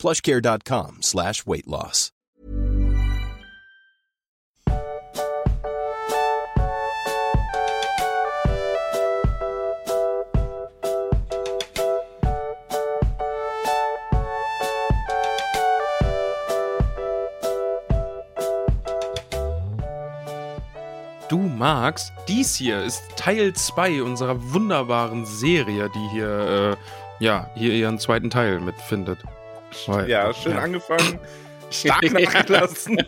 plushcare.com slash weight loss. Du magst, dies hier ist Teil 2 unserer wunderbaren Serie, die hier, äh, ja, hier ihren zweiten Teil mitfindet. Ja, schön angefangen, stark nachgelassen.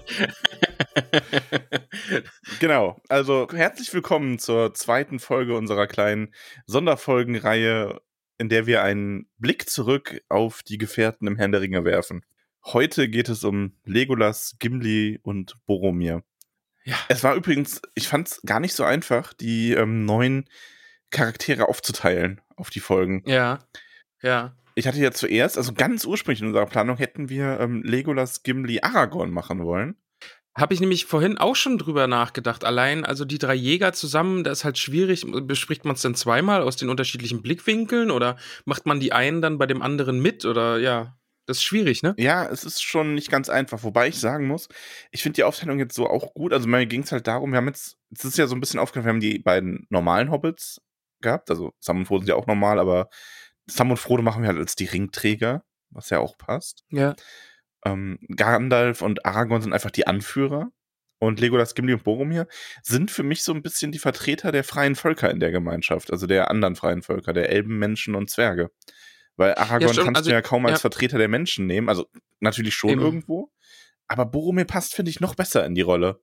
genau, also herzlich willkommen zur zweiten Folge unserer kleinen Sonderfolgenreihe, in der wir einen Blick zurück auf die Gefährten im Herrn der Ringe werfen. Heute geht es um Legolas, Gimli und Boromir. Ja. Es war übrigens, ich fand es gar nicht so einfach, die ähm, neuen Charaktere aufzuteilen auf die Folgen. Ja, ja. Ich hatte ja zuerst, also ganz ursprünglich in unserer Planung, hätten wir ähm, Legolas, Gimli, Aragorn machen wollen. Habe ich nämlich vorhin auch schon drüber nachgedacht. Allein, also die drei Jäger zusammen, da ist halt schwierig. Bespricht man es denn zweimal aus den unterschiedlichen Blickwinkeln oder macht man die einen dann bei dem anderen mit oder ja? Das ist schwierig, ne? Ja, es ist schon nicht ganz einfach. Wobei ich sagen muss, ich finde die Aufteilung jetzt so auch gut. Also mir ging es halt darum, wir haben jetzt, es ist ja so ein bisschen aufgefallen, wir haben die beiden normalen Hobbits gehabt. Also Sam und Frodo sind ja auch normal, aber Sam und Frodo machen wir halt als die Ringträger, was ja auch passt. Ja. Ähm, Gandalf und Aragorn sind einfach die Anführer. Und Legolas, Gimli und Boromir sind für mich so ein bisschen die Vertreter der freien Völker in der Gemeinschaft, also der anderen freien Völker, der Elben, Menschen und Zwerge. Weil Aragorn stimmt. kannst Also, du ja kaum als ja. Vertreter der Menschen nehmen. Also natürlich schon Eben. irgendwo. Aber Boromir passt, finde ich, noch besser in die Rolle.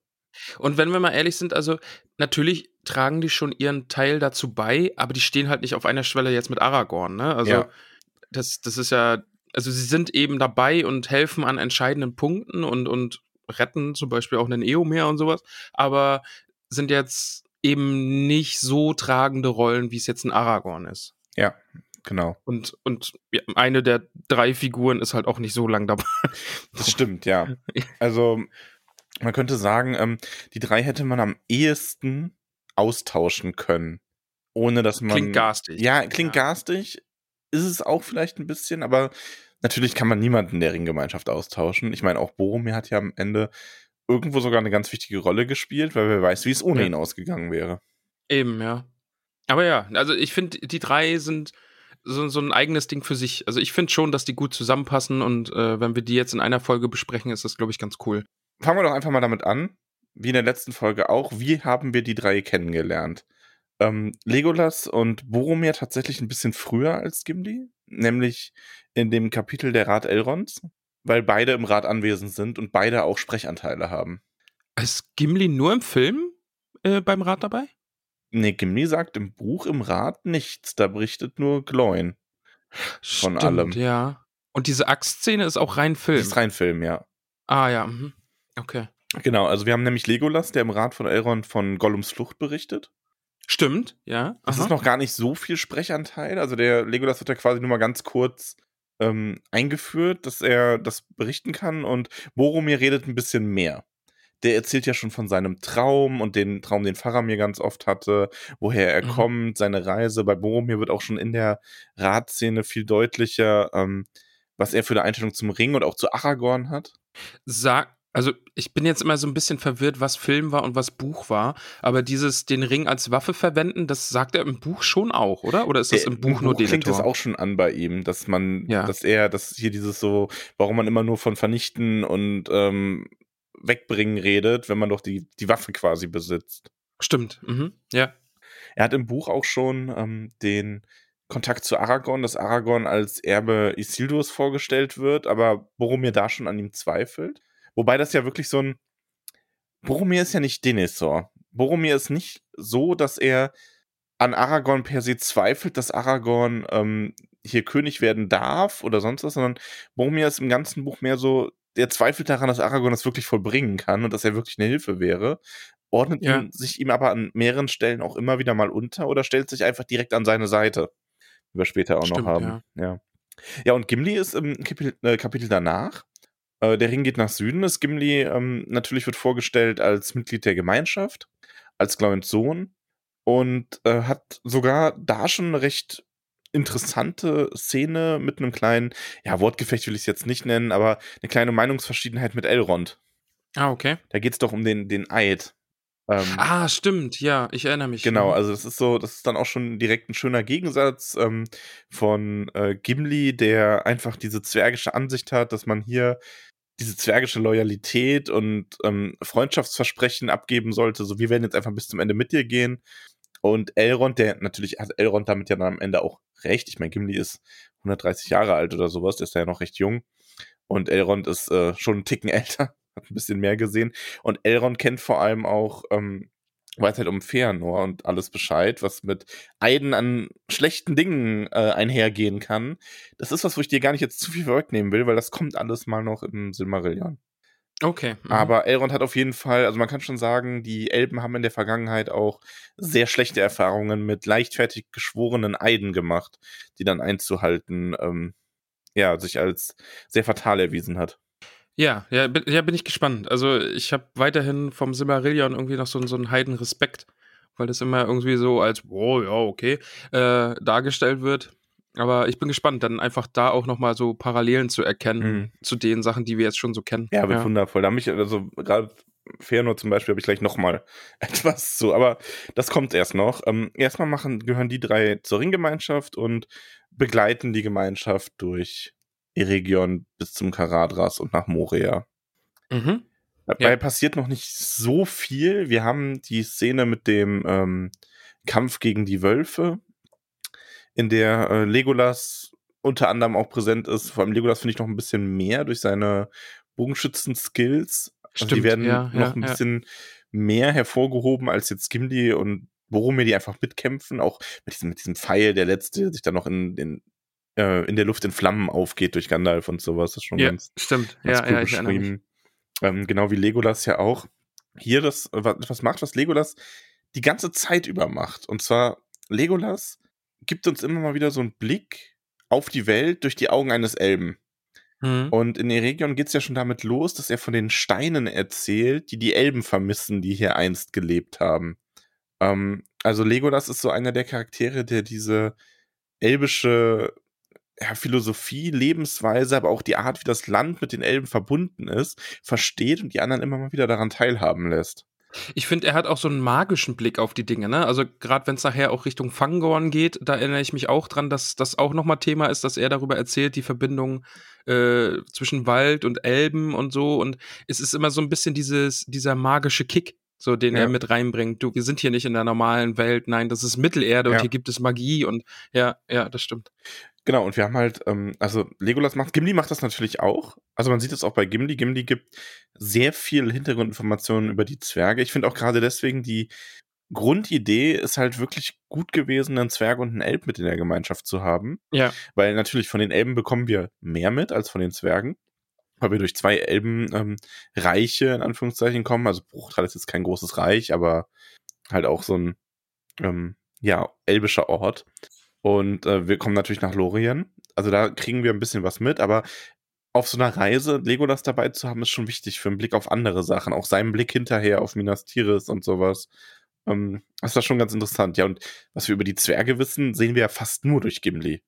Und wenn wir mal ehrlich sind, also natürlich tragen die schon ihren Teil dazu bei, aber die stehen halt nicht auf einer Schwelle jetzt mit Aragorn, ne? Also Ja. das, das ist ja, also sie sind eben dabei und helfen an entscheidenden Punkten und, und retten zum Beispiel auch einen Eomer und sowas, aber sind jetzt eben nicht so tragende Rollen, wie es jetzt ein Aragorn ist. Ja, genau. Und, und eine der drei Figuren ist halt auch nicht so lang dabei. Das stimmt, ja. Also, man könnte sagen, ähm, die drei hätte man am ehesten austauschen können. Ohne dass man. Klingt garstig. Ja, klingt Ja. garstig. Ist es auch vielleicht ein bisschen, aber natürlich kann man niemanden der Ringgemeinschaft austauschen. Ich meine, auch Boromir hat ja am Ende irgendwo sogar eine ganz wichtige Rolle gespielt, weil wer weiß, wie es ohne Ja. ihn ausgegangen wäre. Eben, ja. Aber ja, also ich finde, die drei sind so, so ein eigenes Ding für sich. Also ich finde schon, dass die gut zusammenpassen und äh, wenn wir die jetzt in einer Folge besprechen, ist das, glaube ich, ganz cool. Fangen wir doch einfach mal damit an, wie in der letzten Folge auch. Wie haben wir die drei kennengelernt? Ähm, Legolas und Boromir tatsächlich ein bisschen früher als Gimli, nämlich in dem Kapitel der Rat Elrons, weil beide im Rat anwesend sind und beide auch Sprechanteile haben. Ist Gimli nur im Film äh, beim Rat dabei? Nee, Gimli sagt im Buch im Rat nichts, da berichtet nur Gloin. Von allem. Ja. Und diese Axtszene ist auch rein Film. Ist rein Film, ja. ah ja. Mhm. Okay. Genau, also wir haben nämlich Legolas, der im Rat von Elrond von Gollums Flucht berichtet. Stimmt, ja. Das Aha. ist noch gar nicht so viel Sprechanteil. Also der Legolas wird ja quasi nur mal ganz kurz ähm, eingeführt, dass er das berichten kann und Boromir redet ein bisschen mehr. Der erzählt ja schon von seinem Traum und den Traum, den Faramir ganz oft hatte, woher er Mhm. kommt, seine Reise. Bei Boromir wird auch schon in der Ratszene viel deutlicher, ähm, was er für eine Einstellung zum Ring und auch zu Aragorn hat. Sag, also ich bin jetzt immer so ein bisschen verwirrt, was Film war und was Buch war, aber dieses den Ring als Waffe verwenden, das sagt er im Buch schon auch, oder? Oder ist das Der- im Buch nur klingt das Denethor? auch schon an bei ihm, dass man, Ja. dass er, dass hier dieses so, warum man immer nur von vernichten und ähm, wegbringen redet, wenn man doch die, die Waffe quasi besitzt. Stimmt. Mhm. Ja. Er hat im Buch auch schon ähm, den Kontakt zu Aragorn, dass Aragorn als Erbe Isildurs vorgestellt wird, aber Boromir da schon an ihm zweifelt. Wobei das ja wirklich so ein. Boromir ist ja nicht Denethor. Boromir ist nicht so, dass er an Aragorn per se zweifelt, dass Aragorn ähm, hier König werden darf oder sonst was, sondern Boromir ist im ganzen Buch mehr so der zweifelt daran, dass Aragorn das wirklich vollbringen kann und dass er wirklich eine Hilfe wäre, ordnet Ja. ihn, sich ihm aber an mehreren Stellen auch immer wieder mal unter oder stellt sich einfach direkt an seine Seite. Die wir später auch Stimmt, noch haben. Ja. ja. und Gimli ist im Kapitel, äh, Kapitel danach. Äh, der Ring geht nach Süden. Das Gimli ähm, natürlich wird vorgestellt als Mitglied der Gemeinschaft, als Glorins Sohn und äh, hat sogar da schon eine recht interessante Szene mit einem kleinen, ja, Wortgefecht will ich es jetzt nicht nennen, aber eine kleine Meinungsverschiedenheit mit Elrond. Ah, okay. Da geht es doch um den, den Eid. Ähm, Ah, stimmt, ja, ich erinnere mich. Genau, Mhm. also das ist so, das ist dann auch schon direkt ein schöner Gegensatz ähm, von äh, Gimli, der einfach diese zwergische Ansicht hat, dass man hier diese zwergische Loyalität und ähm, Freundschaftsversprechen abgeben sollte. So, wir werden jetzt einfach bis zum Ende mit dir gehen. Und Elrond, der natürlich hat Elrond damit ja dann am Ende auch recht. Ich meine, Gimli ist 130 Jahre alt oder sowas, der ist ja noch recht jung. Und Elrond ist äh, schon einen Ticken älter, hat ein bisschen mehr gesehen. Und Elrond kennt vor allem auch, ähm, weiß halt um Feanor und alles Bescheid, was mit Eiden an schlechten Dingen äh, einhergehen kann. Das ist was, wo ich dir gar nicht jetzt zu viel vorwegnehmen will, weil das kommt alles mal noch im Silmarillion. Okay. mhm. Aber Elrond hat auf jeden Fall, also man kann schon sagen, die Elben haben in der Vergangenheit auch sehr schlechte Erfahrungen mit leichtfertig geschworenen Eiden gemacht, die dann einzuhalten, ähm, ja, sich als sehr fatal erwiesen hat. Ja, ja, bin, ja, bin ich gespannt. Also ich habe weiterhin vom Silmarillion irgendwie noch so, so einen heiden Respekt, weil das immer irgendwie so als, oh ja, okay, äh, dargestellt wird. Aber ich bin gespannt, dann einfach da auch nochmal so Parallelen zu erkennen Mhm. zu den Sachen, die wir jetzt schon so kennen. Ja, wird wundervoll. Da hab ich, also gerade Fëanor zum Beispiel, habe ich gleich nochmal etwas zu, aber das kommt erst noch. Ähm, erstmal machen, gehören die drei zur Ringgemeinschaft und begleiten die Gemeinschaft durch Eregion bis zum Karadras und nach Moria. Mhm. Dabei Ja. passiert noch nicht so viel. Wir haben die Szene mit dem ähm, Kampf gegen die Wölfe, in der äh, Legolas unter anderem auch präsent ist. Vor allem Legolas finde ich noch ein bisschen mehr durch seine Bogenschützen-Skills. Also die werden ja, noch ja, ein bisschen mehr hervorgehoben als jetzt Gimli und Boromir, die einfach mitkämpfen. Auch mit diesem, mit diesem Pfeil, der letzte sich dann noch in, in, äh, in der Luft in Flammen aufgeht durch Gandalf und sowas. Das ist schon Ja, ganz, stimmt. ganz Ja, cool ja, beschrieben. Ähm, genau wie Legolas ja auch hier das was, macht, was Legolas die ganze Zeit über macht. Und zwar Legolas gibt uns immer mal wieder so einen Blick auf die Welt durch die Augen eines Elben. Mhm. Und in Eregion geht's ja schon damit los, dass er von den Steinen erzählt, die die Elben vermissen, die hier einst gelebt haben. Ähm, also Legolas ist so einer der Charaktere, der diese elbische ja, Philosophie, Lebensweise, aber auch die Art, wie das Land mit den Elben verbunden ist, versteht und die anderen immer mal wieder daran teilhaben lässt. Ich finde, er hat auch so einen magischen Blick auf die Dinge. Ne? Also gerade wenn es nachher auch Richtung Fangorn geht, da erinnere ich mich auch dran, dass das auch nochmal Thema ist, dass er darüber erzählt, die Verbindung äh, zwischen Wald und Elben und so. Und es ist immer so ein bisschen dieses, dieser magische Kick, so den Ja. er mit reinbringt. Du, wir sind hier nicht in der normalen Welt, nein, das ist Mittelerde Ja. und hier gibt es Magie und ja, ja, das stimmt. Genau, und wir haben halt, ähm, also Legolas macht, Gimli macht das natürlich auch. Also man sieht es auch bei Gimli. Gimli gibt sehr viel Hintergrundinformationen über die Zwerge. Ich finde auch gerade deswegen die Grundidee ist halt wirklich gut gewesen, einen Zwerg und einen Elb mit in der Gemeinschaft zu haben. Ja, Weil natürlich von den Elben bekommen wir mehr mit als von den Zwergen. Weil wir durch zwei Elben ähm, Reiche in Anführungszeichen kommen. Also Bruchtal ist jetzt kein großes Reich, aber halt auch so ein ähm, ja, elbischer Ort. Und äh, wir kommen natürlich nach Lorien. Also da kriegen wir ein bisschen was mit, aber auf so einer Reise Legolas dabei zu haben, ist schon wichtig für einen Blick auf andere Sachen. Auch seinen Blick hinterher auf Minas Tirith und sowas. Ähm, das ist das schon ganz interessant. Ja, und was wir über die Zwerge wissen, sehen wir ja fast nur durch Gimli.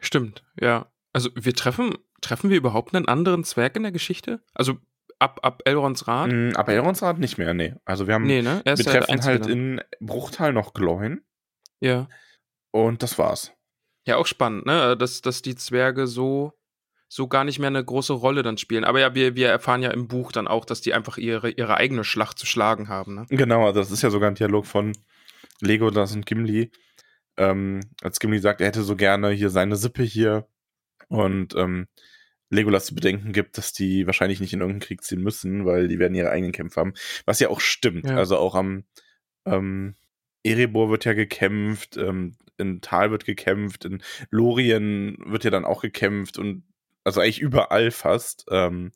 stimmt, ja. Also wir treffen, treffen wir überhaupt einen anderen Zwerg in der Geschichte? Also ab, ab Elrons Rat? Mm, aber Elronsrad nicht mehr, nee. Also wir haben, Nee, ne? Wir treffen halt dann. in Bruchtal noch Gloin Ja. Und das war's. Ja, auch spannend, ne? Dass, dass die Zwerge so, so gar nicht mehr eine große Rolle dann spielen. Aber ja, wir, wir erfahren ja im Buch dann auch, dass die einfach ihre, ihre eigene Schlacht zu schlagen haben, ne? Genau, also das ist ja sogar ein Dialog von Legolas und Gimli. Ähm, als Gimli sagt, er hätte so gerne hier seine Sippe hier und ähm, Legolas zu bedenken gibt, dass die wahrscheinlich nicht in irgendeinen Krieg ziehen müssen, weil die werden ihre eigenen Kämpfe haben. Was ja auch stimmt. Ja. Also auch am ähm, Erebor wird ja gekämpft, ähm, in Tal wird gekämpft, in Lorien wird ja dann auch gekämpft und also eigentlich überall fast. Ähm,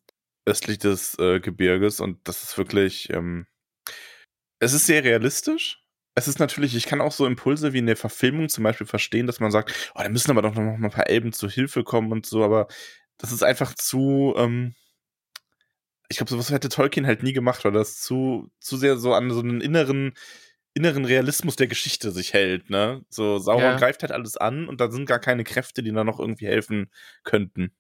östlich des äh, Gebirges und das ist wirklich, ähm, es ist sehr realistisch. Es ist natürlich, ich kann auch so Impulse wie in der Verfilmung zum Beispiel verstehen, dass man sagt, oh, da müssen aber doch noch mal ein paar Elben zur Hilfe kommen und so, aber das ist einfach zu, ähm, ich glaube, sowas hätte Tolkien halt nie gemacht, weil das zu, zu sehr so an so einen inneren, inneren Realismus der Geschichte sich hält, ne? So, Sauron Ja. greift halt alles an und da sind gar keine Kräfte, die da noch irgendwie helfen könnten.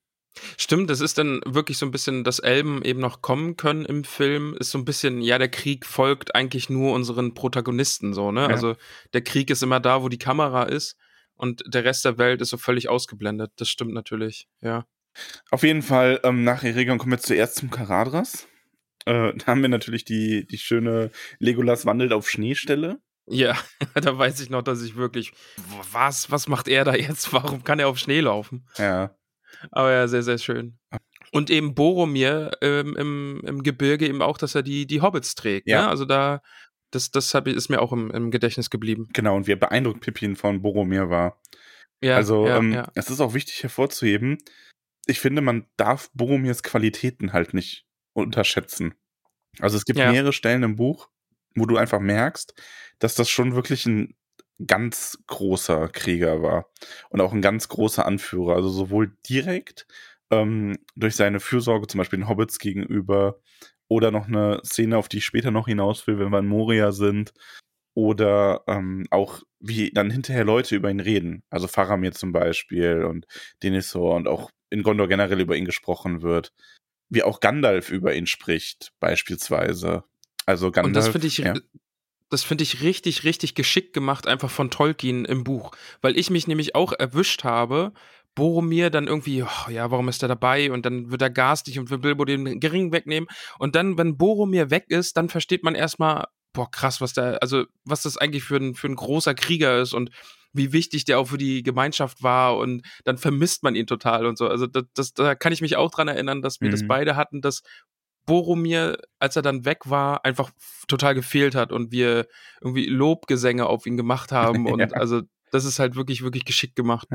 Stimmt, das ist dann wirklich so ein bisschen, dass Elben eben noch kommen können im Film, ist so ein bisschen, ja, der Krieg folgt eigentlich nur unseren Protagonisten so, ne? Ja. Also der Krieg ist immer da, wo die Kamera ist und der Rest der Welt ist so völlig ausgeblendet. Das stimmt natürlich, ja. Auf jeden Fall, ähm, nach Eregion kommen wir zuerst zum Karadras. Äh, da haben wir natürlich die, die schöne Legolas wandelt auf Schneestelle. Ja, da weiß ich noch, dass ich wirklich, was, was macht er da jetzt? Warum kann er auf Schnee laufen? Ja. Aber ja, sehr, sehr schön. Und eben Boromir ähm, im, im Gebirge eben auch, dass er die, die Hobbits trägt. Ja. Ne? Also da, das, das hab ich, ist mir auch im, im Gedächtnis geblieben. Genau, und wie beeindruckt Pippin von Boromir war. Ja, also, ja, ähm, ja. es ist auch wichtig hervorzuheben, ich finde, man darf Boromirs Qualitäten halt nicht unterschätzen. Also es gibt Ja. mehrere Stellen im Buch, wo du einfach merkst, dass das schon wirklich ein ganz großer Krieger war und auch ein ganz großer Anführer. Also sowohl direkt ähm, durch seine Fürsorge zum Beispiel den Hobbits gegenüber oder noch eine Szene, auf die ich später noch hinaus will, wenn wir in Moria sind oder ähm, auch wie dann hinterher Leute über ihn reden. Also Faramir zum Beispiel und Denethor und auch in Gondor generell über ihn gesprochen wird. Wie auch Gandalf über ihn spricht, beispielsweise. Also Gandalf. Und das finde ich, ja. das finde ich richtig, richtig geschickt gemacht, einfach von Tolkien im Buch. Weil ich mich nämlich auch erwischt habe, Boromir dann irgendwie, oh, ja, warum ist er dabei? Und dann wird er garstig und will Bilbo den Gering wegnehmen. Und dann, wenn Boromir weg ist, dann versteht man erstmal, boah, krass, was da, also, was das eigentlich für ein, für ein großer Krieger ist und wie wichtig der auch für die Gemeinschaft war und dann vermisst man ihn total und so. Also das, das, da kann ich mich auch dran erinnern, dass wir das Mhm. beide hatten, dass Boromir, als er dann weg war, einfach total gefehlt hat und wir irgendwie Lobgesänge auf ihn gemacht haben und Ja. also das ist halt wirklich, wirklich geschickt gemacht.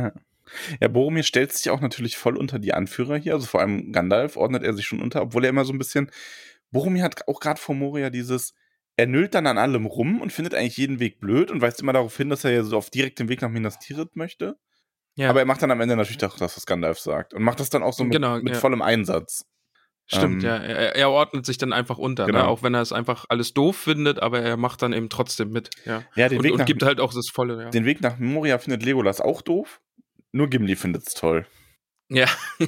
Ja, Boromir stellt sich auch natürlich voll unter die Anführer hier. Also vor allem Gandalf ordnet er sich schon unter, obwohl er immer so ein bisschen. Boromir hat auch gerade vor Moria dieses. Er nüllt dann an allem rum und findet eigentlich jeden Weg blöd und weist immer darauf hin, dass er ja so auf direktem Weg nach Minas Tirith möchte. Ja, Aber er macht dann am Ende natürlich doch das, was Gandalf sagt. Und macht das dann auch so mit, Genau, mit ja. vollem Einsatz. stimmt, ähm, ja. Er, er ordnet sich dann einfach unter, ne? Genau. auch wenn er es einfach alles doof findet, aber er macht dann eben trotzdem mit. Ja. Ja, den, Und, Weg und nach, gibt halt auch das Volle, ja. den Weg nach Moria findet Legolas auch doof. Nur Gimli findet's toll. Ja,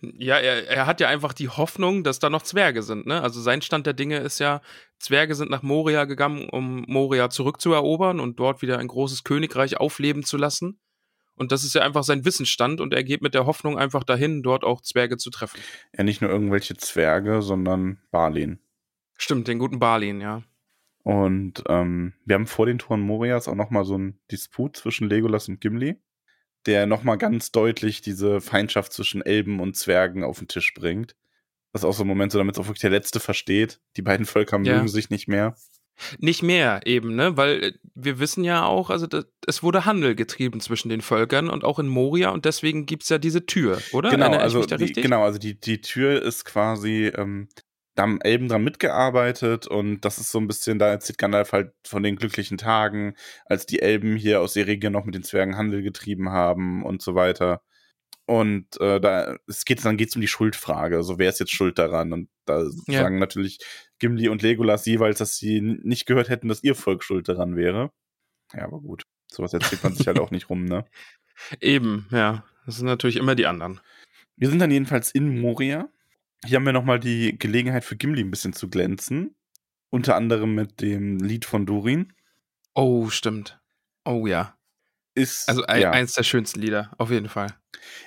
ja er, er hat ja einfach die Hoffnung, dass da noch Zwerge sind. Ne? Also sein Stand der Dinge ist ja, Zwerge sind nach Moria gegangen, um Moria zurückzuerobern und dort wieder ein großes Königreich aufleben zu lassen. Und das ist ja einfach sein Wissensstand und er geht mit der Hoffnung einfach dahin, dort auch Zwerge zu treffen. Ja, nicht nur irgendwelche Zwerge, sondern Balin. Stimmt, den guten Balin, ja. Und ähm, wir haben vor den Toren Morias auch nochmal so einen Disput zwischen Legolas und Gimli, der nochmal ganz deutlich diese Feindschaft zwischen Elben und Zwergen auf den Tisch bringt. Das ist auch so ein Moment, so damit es auch wirklich der Letzte versteht. Die beiden Völker Ja. mögen sich nicht mehr. Nicht mehr eben, ne? Weil äh, wir wissen ja auch, also das, es wurde Handel getrieben zwischen den Völkern und auch in Moria und deswegen gibt's ja diese Tür, oder? Genau, Erinnere also die, genau, also die, die Tür ist quasi, ähm, da haben Elben dran mitgearbeitet und das ist so ein bisschen, da erzählt Gandalf halt von den glücklichen Tagen, als die Elben hier aus Eregion noch mit den Zwergen Handel getrieben haben und so weiter. Und äh, da es geht, dann geht es um die Schuldfrage, so wer ist jetzt schuld daran? Und da Ja. sagen natürlich Gimli und Legolas jeweils, dass sie nicht gehört hätten, dass ihr Volk schuld daran wäre. Ja, aber gut. Sowas erzählt man sich halt auch nicht rum, ne? Eben, ja. Das sind natürlich immer die anderen. Wir sind dann jedenfalls in Moria. Hier haben wir nochmal die Gelegenheit für Gimli ein bisschen zu glänzen. Unter anderem mit dem Lied von Durin. Oh, stimmt. Oh ja. Ist, Also ein, ja, eins der schönsten Lieder, auf jeden Fall.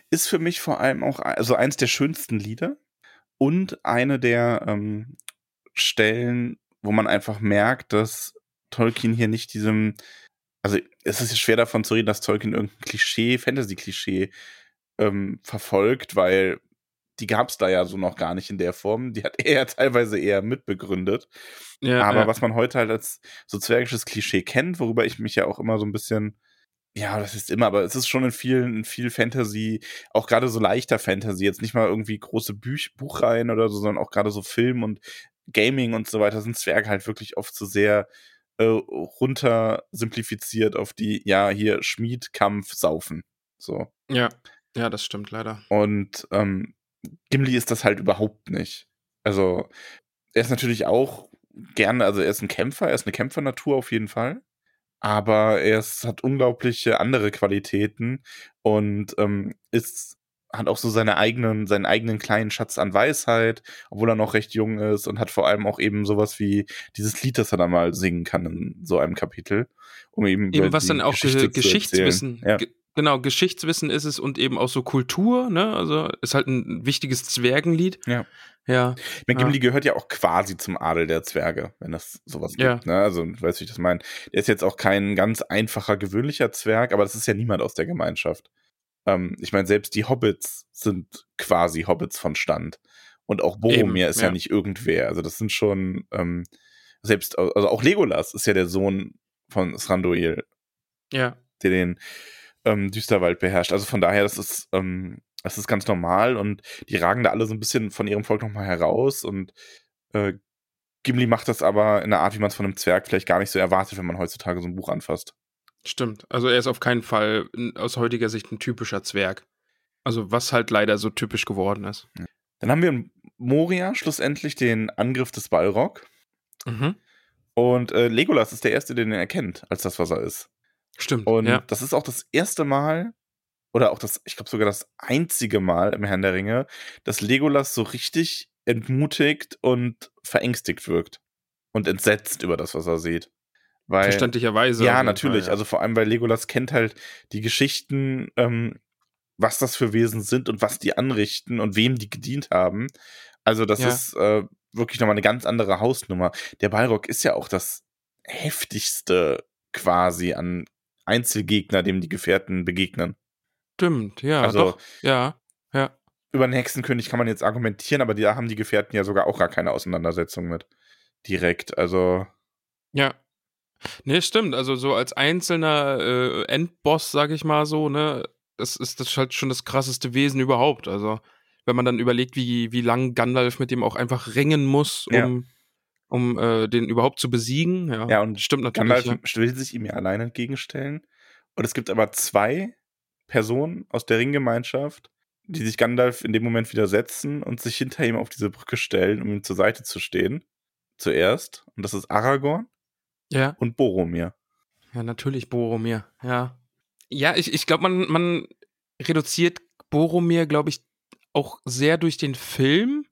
ist für mich vor allem auch also eins der schönsten Lieder und eine der ähm, Stellen, wo man einfach merkt, dass Tolkien hier nicht diesem, also es ist schwer davon zu reden, dass Tolkien irgendein Klischee, Fantasy-Klischee ähm, verfolgt, weil die gab es da ja so noch gar nicht in der Form. Die hat er ja teilweise eher mitbegründet. Ja, Aber ja. was man heute halt als so zwergisches Klischee kennt, worüber ich mich ja auch immer so ein bisschen ja, das ist immer, aber es ist schon in vielen, in viel Fantasy, auch gerade so leichter Fantasy, jetzt nicht mal irgendwie große Büch Buchreihen oder so, sondern auch gerade so Film und Gaming und so weiter, sind Zwerge halt wirklich oft so sehr äh, runter simplifiziert auf die, ja, hier Schmied, Kampf, Saufen. So. Ja, ja, das stimmt leider. Und ähm, Gimli ist das halt überhaupt nicht. Also, er ist natürlich auch gerne, also er ist ein Kämpfer, er ist eine Kämpfernatur auf jeden Fall aber er ist, hat unglaubliche andere Qualitäten und ähm, ist hat auch so seine eigenen, seinen eigenen kleinen Schatz an Weisheit, obwohl er noch recht jung ist und hat vor allem auch eben sowas wie dieses Lied, das er dann mal singen kann in so einem Kapitel, um eben, eben was dann auch Geschichte Geschichtswissen, ja. Genau, Geschichtswissen ist es und eben auch so Kultur, ne, also ist halt ein wichtiges Zwergenlied. Ja. Ja. Ich meine, Gimli ja. gehört ja auch quasi zum Adel der Zwerge, wenn das sowas gibt. Ja. Ne? Also, weißt du, wie ich das meine? Der ist jetzt auch kein ganz einfacher, gewöhnlicher Zwerg, aber das ist ja niemand aus der Gemeinschaft. Ähm, ich meine, selbst die Hobbits sind quasi Hobbits von Stand. Und auch Boromir Eben, ist ja. ja. nicht irgendwer. Also, das sind schon, ähm, selbst, also auch Legolas ist ja der Sohn von Sranduil. Ja. Der den ähm, Düsterwald beherrscht. Also von daher, das ist, ähm, das ist ganz normal und die ragen da alle so ein bisschen von ihrem Volk nochmal heraus und äh, Gimli macht das aber in einer Art, wie man es von einem Zwerg vielleicht gar nicht so erwartet, wenn man heutzutage so ein Buch anfasst. Stimmt. Also er ist auf keinen Fall aus heutiger Sicht ein typischer Zwerg. Also was halt leider so typisch geworden ist. Dann haben wir in Moria schlussendlich den Angriff des Balrog. Mhm. Und äh, Legolas ist der Erste, den er erkennt, als das, was er ist. Stimmt. Und ja. das ist auch das erste Mal, oder auch das, ich glaube sogar das einzige Mal im Herrn der Ringe, dass Legolas so richtig entmutigt und verängstigt wirkt. Und entsetzt über das, was er sieht. Weil, Verständlicherweise. Ja, natürlich. Fall, ja. Also vor allem, weil Legolas kennt halt die Geschichten, ähm, was das für Wesen sind und was die anrichten und wem die gedient haben. Also das ja. ist äh, wirklich nochmal eine ganz andere Hausnummer. Der Balrog ist ja auch das heftigste quasi an Einzelgegner, dem die Gefährten begegnen. Stimmt, ja, also, doch, ja, ja. Über den Hexenkönig kann man jetzt argumentieren, aber da haben die Gefährten ja sogar auch gar keine Auseinandersetzung mit. Direkt, also. Ja. Nee, stimmt. Also so als einzelner äh, Endboss, sag ich mal so, ne, das ist das halt schon das krasseste Wesen überhaupt. Also, wenn man dann überlegt, wie, wie lang Gandalf mit dem auch einfach ringen muss, um, ja. Um äh, den überhaupt zu besiegen. Ja, ja und stimmt natürlich. Gandalf ja. will sich ihm ja allein entgegenstellen. Und es gibt aber zwei Personen aus der Ringgemeinschaft, die sich Gandalf in dem Moment widersetzen und sich hinter ihm auf diese Brücke stellen, um ihm zur Seite zu stehen. Zuerst. Und das ist Aragorn ja. und Boromir. Ja, natürlich Boromir, ja. Ja, ich, ich glaube, man, man reduziert Boromir, glaube ich, auch sehr durch den Film.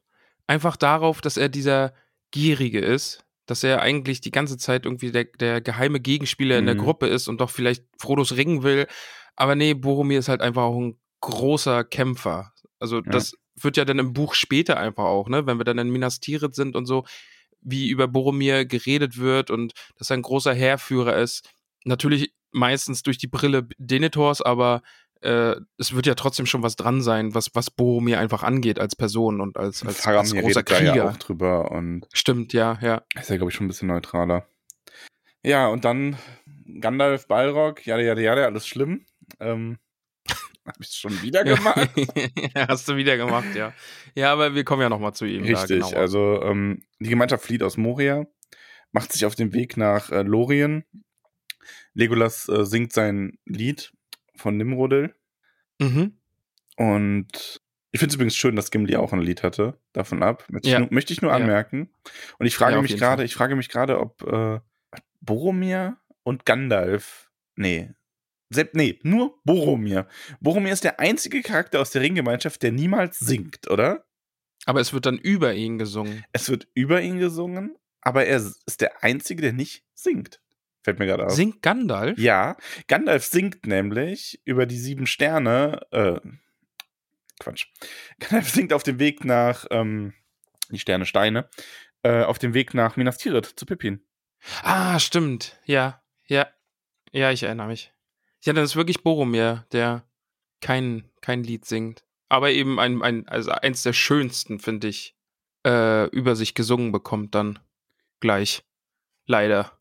Einfach darauf, dass er dieser Gierige ist. Dass er eigentlich die ganze Zeit irgendwie der, der geheime Gegenspieler mhm. in der mhm. Gruppe ist und doch vielleicht Frodos Ring will. Aber nee, Boromir ist halt einfach auch ein großer Kämpfer. Also ja. das wird ja dann im Buch später einfach auch, ne, wenn wir dann in Minas Tirith sind und so, wie über Boromir geredet wird und dass er ein großer Heerführer ist. Natürlich meistens durch die Brille Denethors, aber äh, es wird ja trotzdem schon was dran sein, was, was Boromir einfach angeht als Person und als, als, als großer Krieger. Ja auch drüber und Stimmt, ja, ja. Ist ja, glaube ich, schon ein bisschen neutraler. Ja, und dann Gandalf, Balrog, ja, ja, ja, alles schlimm. Ähm, Habe ich es schon wieder gemacht? ja, hast du wieder gemacht, ja. Ja, aber wir kommen ja nochmal zu ihm. Richtig, da, also ähm, die Gemeinschaft flieht aus Moria, macht sich auf den Weg nach äh, Lorien. Legolas äh, singt sein Lied von Nimrodel. Mhm. Und ich finde es übrigens schön, dass Gimli auch ein Lied hatte, davon ab. Möchte, ja. ich, nur, möchte ich nur anmerken. Und ich frage ja, mich gerade, ich frage mich gerade, ob äh, Boromir und Gandalf, nee, Sepp, nee, nur Boromir. Boromir ist der einzige Charakter aus der Ringgemeinschaft, der niemals singt, oder? Aber es wird dann über ihn gesungen. Es wird über ihn gesungen, aber er ist der Einzige, der nicht singt. Fällt mir gerade auf. Singt Gandalf? Ja, Gandalf singt nämlich über die sieben Sterne. Äh, Quatsch. Gandalf singt auf dem Weg nach, ähm, die Sterne Steine, äh, auf dem Weg nach Minas Tirith zu Pippin. Ah, stimmt. Ja, ja. Ja, ich erinnere mich. Ja, dann ist wirklich Boromir, der kein, kein Lied singt. Aber eben ein, ein, also eins der schönsten, finde ich, äh, über sich gesungen bekommt dann gleich. Leider.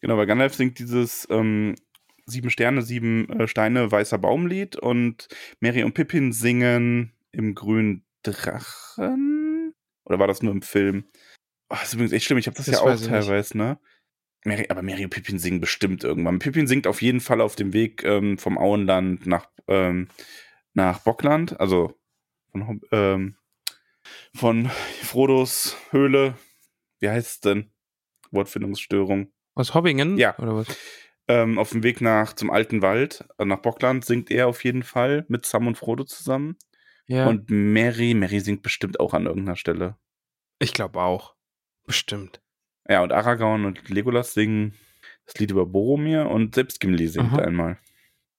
Genau, weil Gandalf singt dieses ähm, Sieben Sterne, Sieben äh, Steine, Weißer Baumlied und Mary und Pippin singen im grünen Drachen. Oder war das nur im Film? Oh, das ist übrigens echt schlimm. Ich habe das, Das ja auch nicht. teilweise, ne? Mary, aber Mary und Pippin singen bestimmt irgendwann. Pippin singt auf jeden Fall auf dem Weg ähm, vom Auenland nach, ähm, nach Bockland, also von, ähm, von Frodos Höhle. Wie heißt es denn? Wortfindungsstörung. Aus Hobbingen? Ja. Oder was? Ähm, auf dem Weg nach zum alten Wald, äh, nach Bockland, singt er auf jeden Fall mit Sam und Frodo zusammen. Ja. Und Mary, Mary singt bestimmt auch an irgendeiner Stelle. ich glaube auch. Bestimmt. Ja, und Aragorn und Legolas singen das Lied über Boromir und selbst Gimli singt Aha. einmal.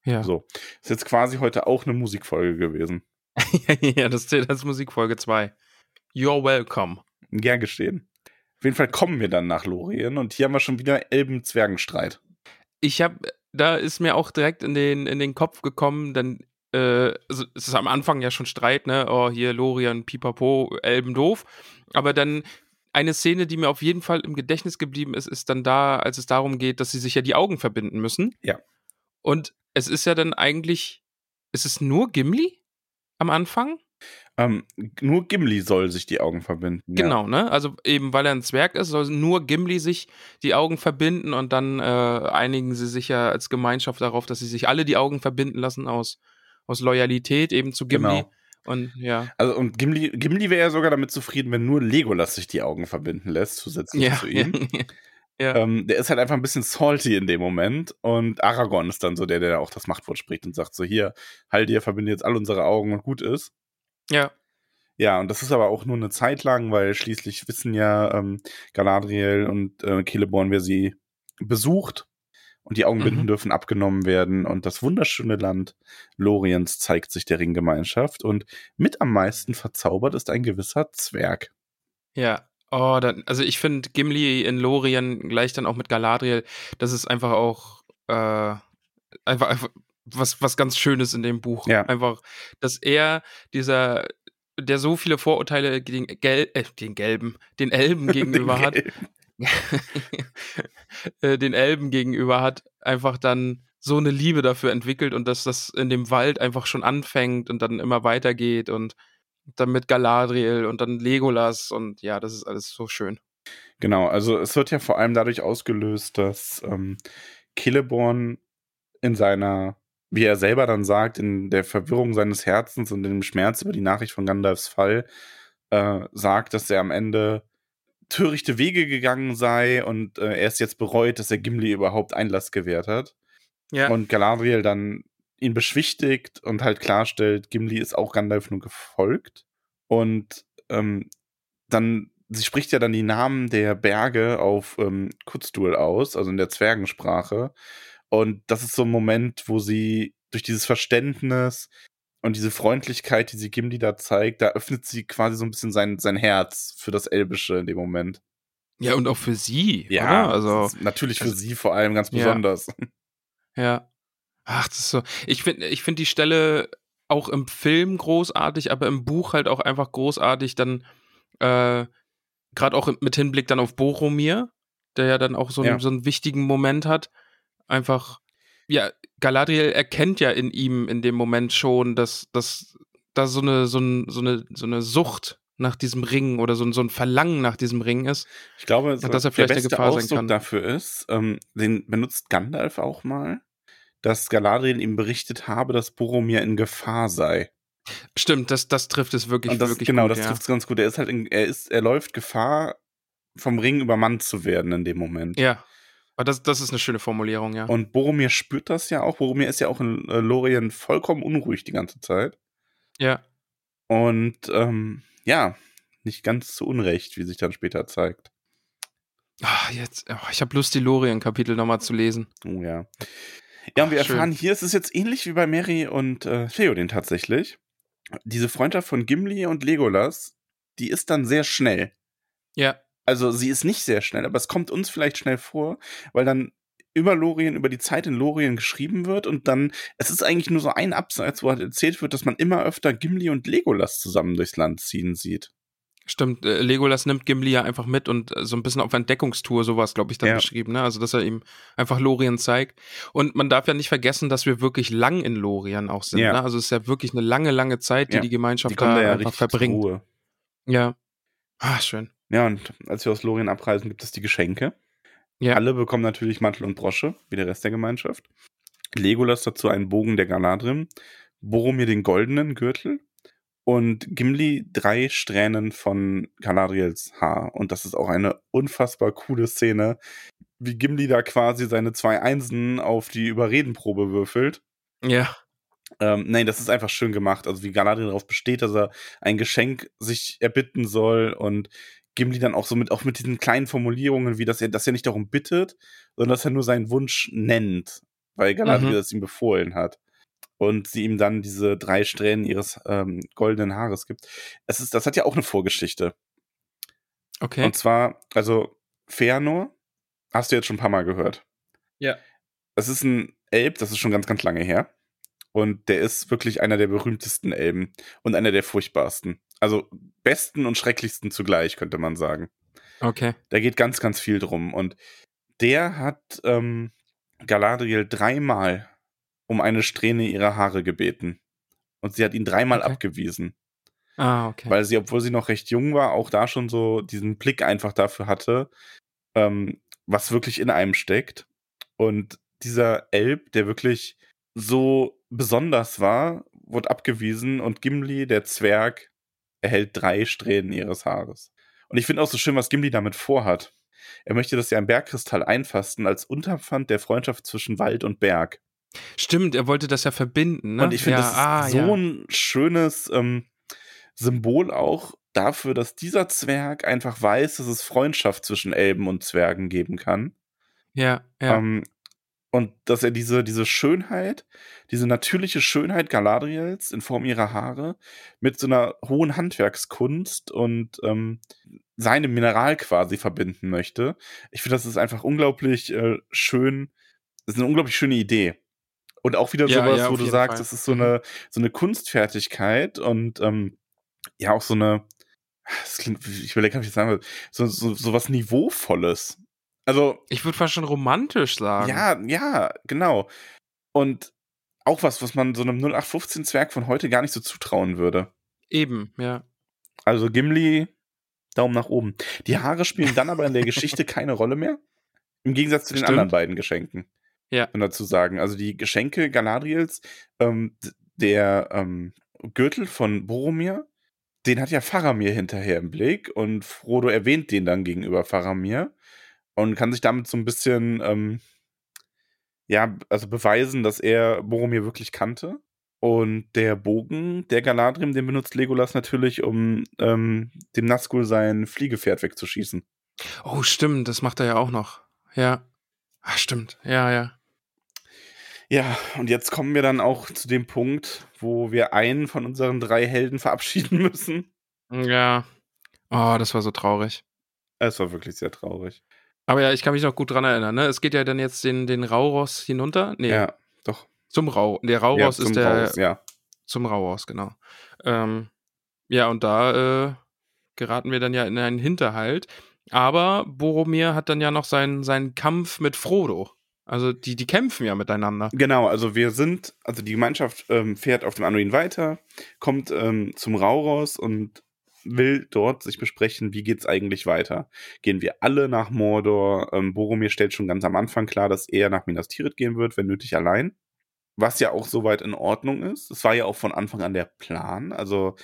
Ja. So. Ist jetzt quasi heute auch eine Musikfolge gewesen. ja, das zählt als Musikfolge 2. You're welcome. Gern geschehen. Auf jeden Fall kommen wir dann nach Lorien und hier haben wir schon wieder Elben-Zwergenstreit. Ich habe, da ist mir auch direkt in den, in den Kopf gekommen, dann, äh, also es ist am Anfang ja schon Streit, ne? Oh, hier Lorien, Pipapo, Elben doof. Aber dann eine Szene, die mir auf jeden Fall im Gedächtnis geblieben ist, ist dann da, als es darum geht, dass sie sich ja die Augen verbinden müssen. Ja. Und es ist ja dann eigentlich, ist es nur Gimli am Anfang? Ähm, nur Gimli soll sich die Augen verbinden. Ja. Genau, ne? Also eben weil er ein Zwerg ist, soll nur Gimli sich die Augen verbinden und dann äh, einigen sie sich ja als Gemeinschaft darauf, dass sie sich alle die Augen verbinden lassen aus, aus Loyalität eben zu Gimli. Genau. Und ja. Also und Gimli, Gimli wäre ja sogar damit zufrieden, wenn nur Legolas sich die Augen verbinden lässt, zusätzlich Ja. zu ihm. ja. Ähm, der ist halt einfach ein bisschen salty in dem Moment und Aragorn ist dann so der, der auch das Machtwort spricht und sagt so, hier, halt dir, verbinde jetzt all unsere Augen und gut ist. Ja. Ja, und das ist aber auch nur eine Zeit lang, weil schließlich wissen ja ähm, Galadriel und äh, Celeborn, wer sie besucht und die Augenbinden Mhm. dürfen abgenommen werden und das wunderschöne Land Loriens zeigt sich der Ringgemeinschaft und mit am meisten verzaubert ist ein gewisser Zwerg. Ja. Oh, dann, also ich finde Gimli in Lorien gleich dann auch mit Galadriel, das ist einfach auch äh, einfach, einfach was, was ganz Schönes in dem Buch. Ja. Einfach, dass er, dieser, der so viele Vorurteile gegen Gel äh, den Gelben, den Elben gegenüber hat, äh, den Elben gegenüber hat, einfach dann so eine Liebe dafür entwickelt und dass das in dem Wald einfach schon anfängt und dann immer weitergeht und dann mit Galadriel und dann Legolas und ja, das ist alles so schön. Genau, also es wird ja vor allem dadurch ausgelöst, dass ähm, Celeborn in seiner, wie er selber dann sagt, in der Verwirrung seines Herzens und in dem Schmerz über die Nachricht von Gandalfs Fall, äh, sagt, dass er am Ende törichte Wege gegangen sei und äh, er es jetzt bereut, dass er Gimli überhaupt Einlass gewährt hat. Ja, Und Galadriel dann ihn beschwichtigt und halt klarstellt, Gimli ist auch Gandalf nur gefolgt. Und ähm, dann, sie spricht ja dann die Namen der Berge auf ähm, Kutzduel aus, also in der Zwergensprache. Und das ist so ein Moment, wo sie durch dieses Verständnis und diese Freundlichkeit, die sie Gimli da zeigt, da öffnet sie quasi so ein bisschen sein, sein Herz für das Elbische in dem Moment. ja und auch für sie, Ja, oder? Also natürlich für also- sie vor allem ganz Ja. besonders. Ja. Ach, das ist so. Ich finde ich find die Stelle auch im Film großartig, aber im Buch halt auch einfach großartig, dann äh, gerade auch mit Hinblick dann auf Boromir, der ja dann auch so, einen Ja. so einen wichtigen Moment hat. Einfach, ja, Galadriel erkennt ja in ihm in dem Moment schon, dass, dass da so eine, so, ein, so, eine, so eine Sucht nach diesem Ring oder so, ein- so ein Verlangen nach diesem Ring ist. Ich glaube, so dass er vielleicht der beste Gefahr sein Ausdruck kann. dafür ist, ähm, den benutzt Gandalf auch mal, dass Galadriel ihm berichtet habe, dass Boromir in Gefahr sei. Stimmt, das, das trifft es wirklich, das, wirklich genau, gut, das ja. trifft es ganz gut. Er ist halt, in, er ist, er läuft Gefahr, vom Ring übermannt zu werden in dem Moment. Ja. Aber das, das ist eine schöne Formulierung, ja. Und Boromir spürt das ja auch. Boromir ist ja auch in äh, Lorien vollkommen unruhig die ganze Zeit. ja. Und ähm, ja, nicht ganz zu Unrecht, wie sich dann später zeigt. Ah, jetzt, oh, ich habe Lust, die Lorien-Kapitel nochmal zu lesen. Oh ja. Ja, und wir Ach, erfahren hier, es ist jetzt ähnlich wie bei Mary und äh, Theoden tatsächlich. Diese Freundschaft von Gimli und Legolas, die ist dann sehr schnell. Ja. Also sie ist nicht sehr schnell, aber es kommt uns vielleicht schnell vor, weil dann über Lorien, über die Zeit in Lorien geschrieben wird und dann, es ist eigentlich nur so ein Absatz, wo halt erzählt wird, dass man immer öfter Gimli und Legolas zusammen durchs Land ziehen sieht. Stimmt, äh, Legolas nimmt Gimli ja einfach mit und äh, so ein bisschen auf Entdeckungstour, sowas, glaube ich, dann Ja. beschrieben, ne? Also, dass er ihm einfach Lorien zeigt. Und man darf ja nicht vergessen, dass wir wirklich lang in Lorien auch sind, Ja. ne? Also, es ist ja wirklich eine lange, lange Zeit, die Ja, die Gemeinschaft Die da da ja einfach verbringt. Ruhe. Ja. Ah, schön. Ja, und als wir aus Lorien abreisen, gibt es die Geschenke. Ja. Alle bekommen natürlich Mantel und Brosche, wie der Rest der Gemeinschaft. Legolas dazu einen Bogen der Galadrim, Boromir den goldenen Gürtel und Gimli drei Strähnen von Galadriels Haar. Und das ist auch eine unfassbar coole Szene, wie Gimli da quasi seine zwei Einsen auf die Überredenprobe würfelt. Ja. Ähm, nein, das ist einfach schön gemacht. Also wie Galadriel darauf besteht, dass er ein Geschenk sich erbitten soll und Gimli dann auch so mit, auch mit diesen kleinen Formulierungen, wie dass er, dass er nicht darum bittet, sondern dass er nur seinen Wunsch nennt, weil Galadriel Mhm. es ihm befohlen hat. Und sie ihm dann diese drei Strähnen ihres ähm, goldenen Haares gibt. Es ist, das hat ja auch eine Vorgeschichte. Okay. Und zwar, also Feanor, hast du jetzt schon ein paar Mal gehört. Ja. Das ist ein Elb, das ist schon ganz, ganz lange her. Und der ist wirklich einer der berühmtesten Elben und einer der furchtbarsten. Also besten und schrecklichsten zugleich, könnte man sagen. Okay. Da geht ganz, ganz viel drum. Und der hat ähm, Galadriel dreimal um eine Strähne ihrer Haare gebeten. Und sie hat ihn dreimal Okay. abgewiesen. Ah, okay. Weil sie, obwohl sie noch recht jung war, auch da schon so diesen Blick einfach dafür hatte, ähm, was wirklich in einem steckt. Und dieser Elb, der wirklich so besonders war, wurde abgewiesen und Gimli, der Zwerg, erhält drei Strähnen ihres Haares. Und ich finde auch so schön, was Gimli damit vorhat. Er möchte das ja im Bergkristall einfassen als Unterpfand der Freundschaft zwischen Wald und Berg. Stimmt, er wollte das ja verbinden, ne? Und ich finde, ja, das ist ah, so ja. ein schönes ähm, Symbol auch dafür, dass dieser Zwerg einfach weiß, dass es Freundschaft zwischen Elben und Zwergen geben kann. Ja, ja. Ähm, und dass er diese, diese Schönheit, diese natürliche Schönheit Galadriels in Form ihrer Haare mit so einer hohen Handwerkskunst und ähm, seinem Mineral quasi verbinden möchte. Ich finde, das ist einfach unglaublich äh, schön. Das ist eine unglaublich schöne Idee. Und auch wieder Ja, sowas, ja, wo du sagst, Fall. das ist so Mhm. eine, so eine Kunstfertigkeit und ähm, ja auch so eine, das klingt, ich überlege, ob ich das sagen will, so, so, so was Niveauvolles. Also, ich würde fast schon romantisch sagen. ja, ja, genau. Und auch was, was man so einem 0815-Zwerg von heute gar nicht so zutrauen würde. Eben, ja. Also Gimli, Daumen nach oben. Die Haare spielen dann aber in der Geschichte keine Rolle mehr. Im Gegensatz zu den Stimmt. anderen beiden Geschenken. Ja. Kann dazu sagen. Also die Geschenke Galadriels, ähm, der ähm, Gürtel von Boromir, den hat ja Faramir hinterher im Blick und Frodo erwähnt den dann gegenüber Faramir und kann sich damit so ein bisschen, ähm, ja, also beweisen, dass er Boromir wirklich kannte. Und der Bogen der Galadrim, den benutzt Legolas natürlich, um ähm, dem Nazgul sein Fliegepferd wegzuschießen. Oh, stimmt, das macht er ja auch noch. Ja. Ach, stimmt. Ja, ja. Ja, und jetzt kommen wir dann auch zu dem Punkt, wo wir einen von unseren drei Helden verabschieden müssen. Ja. Oh, das war so traurig. Es war wirklich sehr traurig. Aber ja, ich kann mich noch gut dran erinnern, ne? Es geht ja dann jetzt den, den Rauros hinunter. Nee, Ja, doch. zum Rau. Der Ja, Rauros zum ist der Raus, ja. zum Rauhaus, genau. Ähm, ja, und da äh, geraten wir dann ja in einen Hinterhalt. Aber Boromir hat dann ja noch seinen, seinen Kampf mit Frodo. Also die, die kämpfen ja miteinander. Genau, also wir sind, also die Gemeinschaft ähm, fährt auf dem Anduin weiter, kommt ähm, zum Rauros und will dort sich besprechen, wie geht's eigentlich weiter. Gehen wir alle nach Mordor? Ähm, Boromir stellt schon ganz am Anfang klar, dass er nach Minas Tirith gehen wird, wenn nötig allein. Was ja auch soweit in Ordnung ist. Das war ja auch von Anfang an der Plan. Also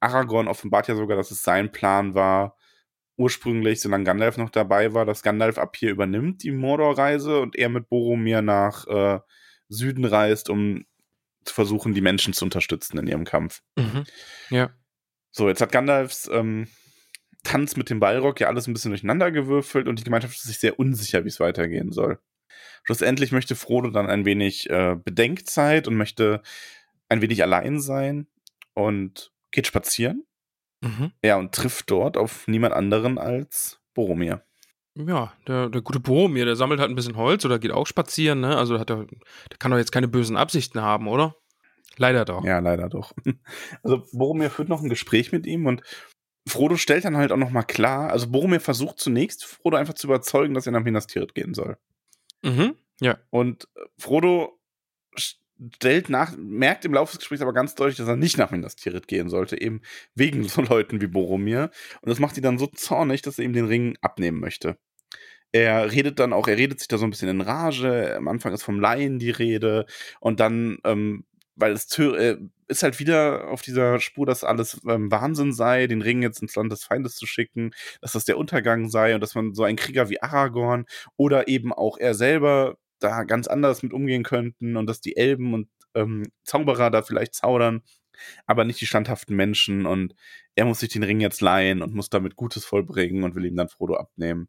Aragorn offenbart ja sogar, dass es sein Plan war, ursprünglich, solange Gandalf noch dabei war, dass Gandalf ab hier übernimmt die Mordor-Reise und er mit Boromir nach äh, Süden reist, um zu versuchen, die Menschen zu unterstützen in ihrem Kampf. Mhm. Ja. So, jetzt hat Gandalfs ähm, Tanz mit dem Ballrock ja alles ein bisschen durcheinander gewürfelt und die Gemeinschaft ist sich sehr unsicher, wie es weitergehen soll. Schlussendlich möchte Frodo dann ein wenig äh, Bedenkzeit und möchte ein wenig allein sein und geht spazieren. Mhm. Ja, und trifft dort auf niemand anderen als Boromir. Ja, der, der gute Boromir, der sammelt halt ein bisschen Holz oder geht auch spazieren, ne? Also hat er, der kann doch jetzt keine bösen Absichten haben, oder? Leider doch. Ja, leider doch. Also Boromir führt noch ein Gespräch mit ihm und Frodo stellt dann halt auch nochmal klar, also Boromir versucht zunächst, Frodo einfach zu überzeugen, dass er nach Minas Tirith gehen soll. Mhm. Ja. Und Frodo stellt nach, merkt im Laufe des Gesprächs aber ganz deutlich, dass er nicht nach Minas Tirith gehen sollte, eben wegen so Leuten wie Boromir. Und das macht ihn dann so zornig, dass er ihm den Ring abnehmen möchte. Er redet dann auch, er redet sich da so ein bisschen in Rage. Am Anfang ist vom Laien die Rede und dann, ähm, weil es äh, ist halt wieder auf dieser Spur, dass alles ähm, Wahnsinn sei, den Ring jetzt ins Land des Feindes zu schicken, dass das der Untergang sei und dass man so ein Krieger wie Aragorn oder eben auch er selber da ganz anders mit umgehen könnten und dass die Elben und ähm, Zauberer da vielleicht zaudern, aber nicht die standhaften Menschen und er muss sich den Ring jetzt leihen und muss damit Gutes vollbringen und will ihm dann Frodo abnehmen.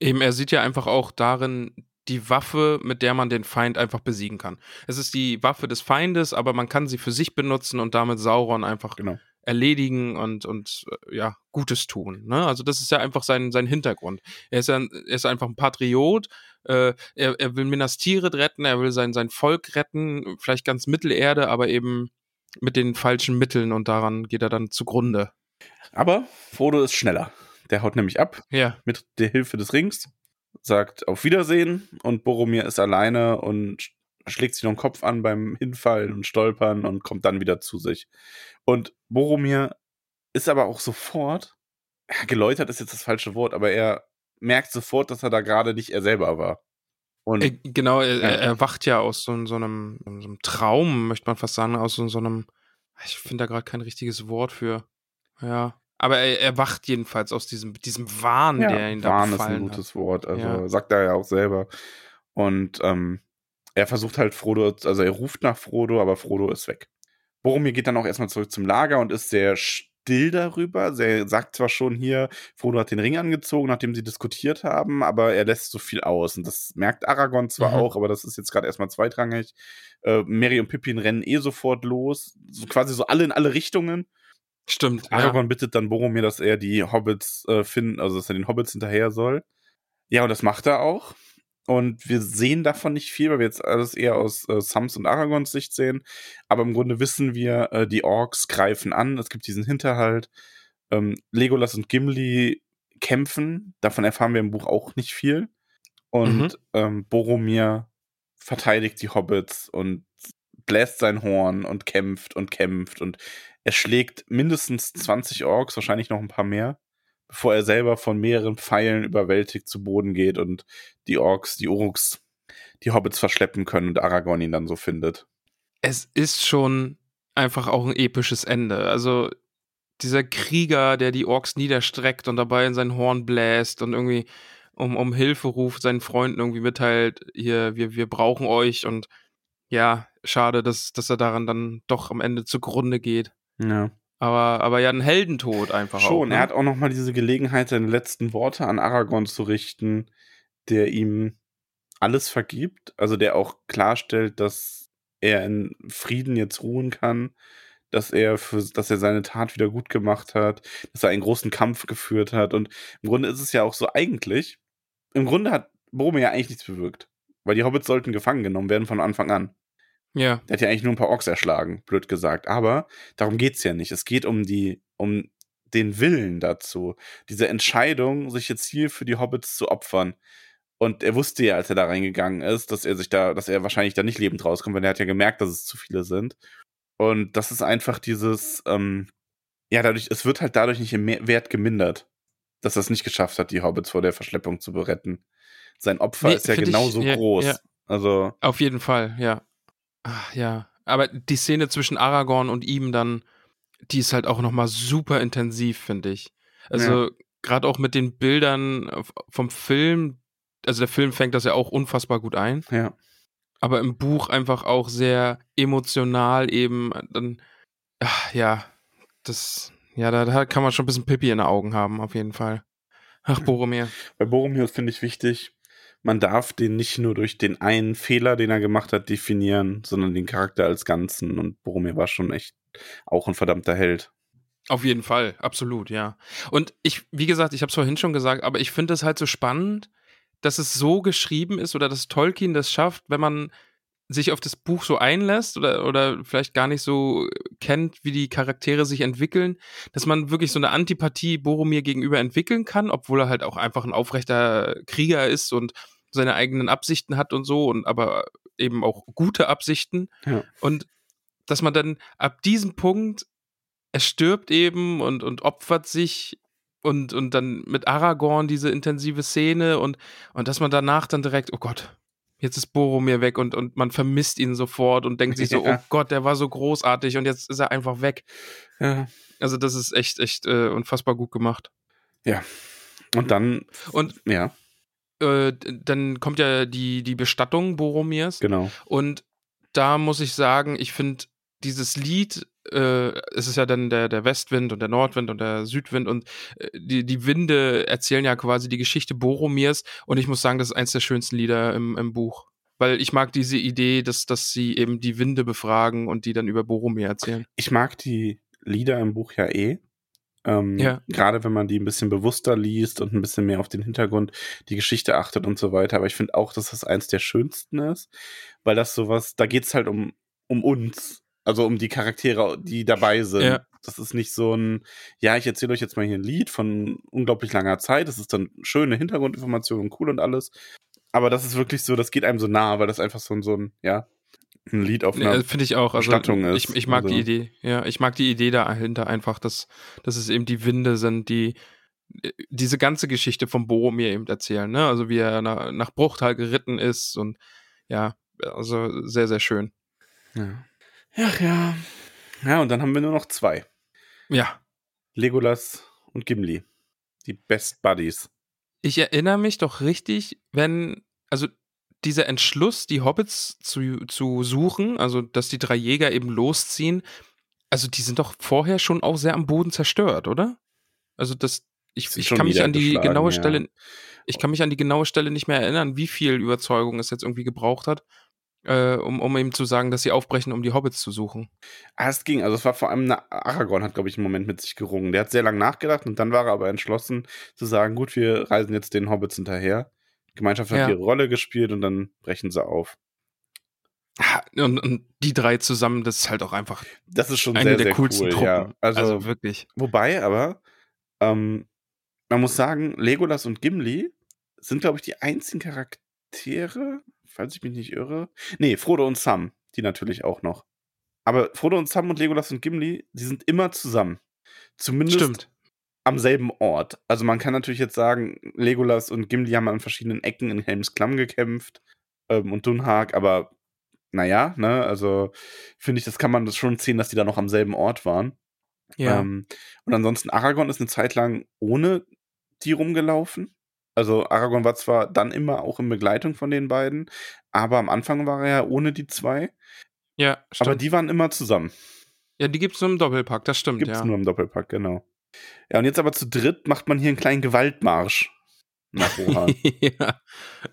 Eben, er sieht ja einfach auch darin die Waffe, mit der man den Feind einfach besiegen kann. Es ist die Waffe des Feindes, aber man kann sie für sich benutzen und damit Sauron einfach genau. erledigen und, und äh, ja, Gutes tun. Ne? Also das ist ja einfach sein, sein Hintergrund. Er ist, ja, er ist einfach ein Patriot, äh, er, er will Minas Tirith retten, er will sein, sein Volk retten, vielleicht ganz Mittelerde, aber eben mit den falschen Mitteln und daran geht er dann zugrunde. Aber Frodo ist schneller. Der haut nämlich ab ja. mit der Hilfe des Rings sagt auf Wiedersehen und Boromir ist alleine und schlägt sich noch den Kopf an beim Hinfallen und Stolpern und kommt dann wieder zu sich. Und Boromir ist aber auch sofort, ja, geläutert ist jetzt das falsche Wort, aber er merkt sofort, dass er da gerade nicht er selber war. Und, äh, genau, er, ja. er, wacht ja aus so, so, einem, so, einem, Traum, möchte man fast sagen, aus so, so einem, ich finde da gerade kein richtiges Wort für. Ja. Aber er, er wacht jedenfalls aus diesem, diesem Wahn, ja, der ihn da Wahn ist ein gutes hat. Wort. Also ja. sagt er ja auch selber. Und ähm, er versucht halt Frodo, also er ruft nach Frodo, aber Frodo ist weg. Boromir geht dann auch erstmal zurück zum Lager und ist sehr still darüber. Er sagt zwar schon hier, Frodo hat den Ring angezogen, nachdem sie diskutiert haben, aber er lässt so viel aus. Und das merkt Aragorn zwar mhm. auch, aber das ist jetzt gerade erstmal zweitrangig. Äh, Mary und Pippin rennen eh sofort los. So quasi so alle in alle Richtungen. Stimmt. Aragorn ja. bittet dann Boromir, dass er die Hobbits äh, finden, also dass er den Hobbits hinterher soll. Ja, und das macht er auch. Und wir sehen davon nicht viel, weil wir jetzt alles eher aus äh, Sams und Aragons Sicht sehen. Aber im Grunde wissen wir, äh, die Orks greifen an. Es gibt diesen Hinterhalt. Ähm, Legolas und Gimli kämpfen. Davon erfahren wir im Buch auch nicht viel. Und mhm. ähm, Boromir verteidigt die Hobbits und bläst sein Horn und kämpft und kämpft und er schlägt mindestens 20 Orks, wahrscheinlich noch ein paar mehr, bevor er selber von mehreren Pfeilen überwältigt zu Boden geht und die Orks, die Uruks, die Hobbits verschleppen können und Aragorn ihn dann so findet. Es ist schon einfach auch ein episches Ende. Also dieser Krieger, der die Orks niederstreckt und dabei in sein Horn bläst und irgendwie um, um Hilfe ruft, seinen Freunden irgendwie mitteilt, hier, wir, wir brauchen euch und ja, schade, dass, dass er daran dann doch am Ende zugrunde geht. Ja. Aber, aber ja, ein Heldentod einfach Schon, auch, ne? er hat auch nochmal diese Gelegenheit, seine letzten Worte an Aragorn zu richten, der ihm alles vergibt, also der auch klarstellt, dass er in Frieden jetzt ruhen kann, dass er für, dass er seine Tat wieder gut gemacht hat, dass er einen großen Kampf geführt hat. Und im Grunde ist es ja auch so eigentlich, im Grunde hat Boromir ja eigentlich nichts bewirkt. Weil die Hobbits sollten gefangen genommen werden von Anfang an. Ja. Der hat ja eigentlich nur ein paar Orks erschlagen, blöd gesagt. Aber darum geht's ja nicht. Es geht um die, um den Willen dazu. Diese Entscheidung, sich jetzt hier für die Hobbits zu opfern. Und er wusste ja, als er da reingegangen ist, dass er sich da, dass er wahrscheinlich da nicht lebend rauskommt, weil er hat ja gemerkt, dass es zu viele sind. Und das ist einfach dieses, ähm, ja, dadurch, es wird halt dadurch nicht im Wert gemindert, dass er es nicht geschafft hat, die Hobbits vor der Verschleppung zu beretten. Sein Opfer nee, ist ja genauso ich, ja, groß. Ja. Also. Auf jeden Fall, ja. Ach, ja, aber die Szene zwischen Aragorn und ihm dann, die ist halt auch nochmal super intensiv, finde ich. Also ja. gerade auch mit den Bildern vom Film, also der Film fängt das ja auch unfassbar gut ein. Ja. Aber im Buch einfach auch sehr emotional eben dann, ach, ja, das, ja, da, da kann man schon ein bisschen Pippi in den Augen haben, auf jeden Fall. Ach, Boromir. Bei Boromir finde ich wichtig, man darf den nicht nur durch den einen Fehler, den er gemacht hat, definieren, sondern den Charakter als Ganzen. Und Boromir war schon echt auch ein verdammter Held. Auf jeden Fall, absolut, ja. Und ich, wie gesagt, ich habe es vorhin schon gesagt, aber ich finde es halt so spannend, dass es so geschrieben ist oder dass Tolkien das schafft, wenn man sich auf das Buch so einlässt oder, oder vielleicht gar nicht so kennt, wie die Charaktere sich entwickeln, dass man wirklich so eine Antipathie Boromir gegenüber entwickeln kann, obwohl er halt auch einfach ein aufrechter Krieger ist und seine eigenen Absichten hat und so und aber eben auch gute Absichten. Ja. Und dass man dann ab diesem Punkt, er stirbt eben und, und opfert sich und, und dann mit Aragorn diese intensive Szene und, und dass man danach dann direkt, oh Gott, jetzt ist Boromir weg und, und man vermisst ihn sofort und denkt sich so, Ja. oh Gott, der war so großartig und jetzt ist er einfach weg. Ja. Also das ist echt, echt äh, unfassbar gut gemacht. Und dann, Und ja, äh, dann kommt ja die, die Bestattung Boromirs genau. und da muss ich sagen, ich finde dieses Lied, äh, es ist ja dann der, der Westwind und der Nordwind und der Südwind und äh, die, die Winde erzählen ja quasi die Geschichte Boromirs und ich muss sagen, das ist eins der schönsten Lieder im, im Buch. Weil ich mag diese Idee, dass, dass sie eben die Winde befragen und die dann über Boromir erzählen. Ich mag die Lieder im Buch ja eh. Ähm, Ja. Gerade wenn man die ein bisschen bewusster liest und ein bisschen mehr auf den Hintergrund, die Geschichte achtet und so weiter. Aber ich finde auch, dass das eins der schönsten ist, weil das sowas, da geht's halt um, um uns. Also um die Charaktere, die dabei sind. Ja. Das ist nicht so ein, ja, ich erzähle euch jetzt mal hier ein Lied von unglaublich langer Zeit. Das ist dann schöne Hintergrundinformation und cool und alles. Aber das ist wirklich so, das geht einem so nah, weil das einfach so ein, so ein, ja, ein Lied auf einer Nee, Finde ich auch. Also, Bestattung ist. ich, ich mag Also- die Idee. Ja, ich mag die Idee dahinter einfach, dass, dass es eben die Winde sind, die äh, diese ganze Geschichte von Boromir eben erzählen. Ne? Also wie er nach, nach Bruchtal geritten ist und ja, also sehr, sehr schön. Ja. Ach ja. Ja, und dann haben wir nur noch zwei. Ja. Legolas und Gimli. Die Best Buddies. Ich erinnere mich doch richtig, wenn, also dieser Entschluss, die Hobbits zu, zu suchen, also dass die drei Jäger eben losziehen, also die sind doch vorher schon auch sehr am Boden zerstört, oder? Also das, ich, ich kann mich an die genaue ja. Stelle, ich kann mich an die genaue Stelle nicht mehr erinnern, wie viel Überzeugung es jetzt irgendwie gebraucht hat, äh, um, um eben zu sagen, dass sie aufbrechen, um die Hobbits zu suchen. Ah, es ging. Also es war vor allem eine, Aragorn hat, glaube ich, einen Moment mit sich gerungen. Der hat sehr lange nachgedacht und dann war er aber entschlossen zu sagen, gut, wir reisen jetzt den Hobbits hinterher. Gemeinschaft hat Ja. ihre Rolle gespielt und dann brechen sie auf. Und, und die drei zusammen, das ist halt auch einfach Das ist schon eine sehr, der sehr coolsten cool. Truppen. Ja. Also, also wirklich. wobei aber, ähm, man muss sagen, Legolas und Gimli sind, glaube ich, die einzigen Charaktere, falls ich mich nicht irre. Nee, Frodo und Sam, die natürlich auch noch. Aber Frodo und Sam und Legolas und Gimli, die sind immer zusammen. Zumindest Stimmt. Am selben Ort. Also man kann natürlich jetzt sagen, Legolas und Gimli haben an verschiedenen Ecken in Helms Klamm gekämpft ähm, und Dunhag, aber naja, ne, also finde ich, das kann man das schon sehen, dass die da noch am selben Ort waren. Ja. Ähm, und ansonsten, Aragorn ist eine Zeit lang ohne die rumgelaufen. Also Aragorn war zwar dann immer auch in Begleitung von den beiden, aber am Anfang war er ja ohne die zwei. ja, stimmt. Aber die waren immer zusammen. Ja, die gibt's nur im Doppelpack, das stimmt, Gibt es ja. nur im Doppelpack, genau. Ja, und jetzt aber zu dritt macht man hier einen kleinen Gewaltmarsch nach Rohan. ja.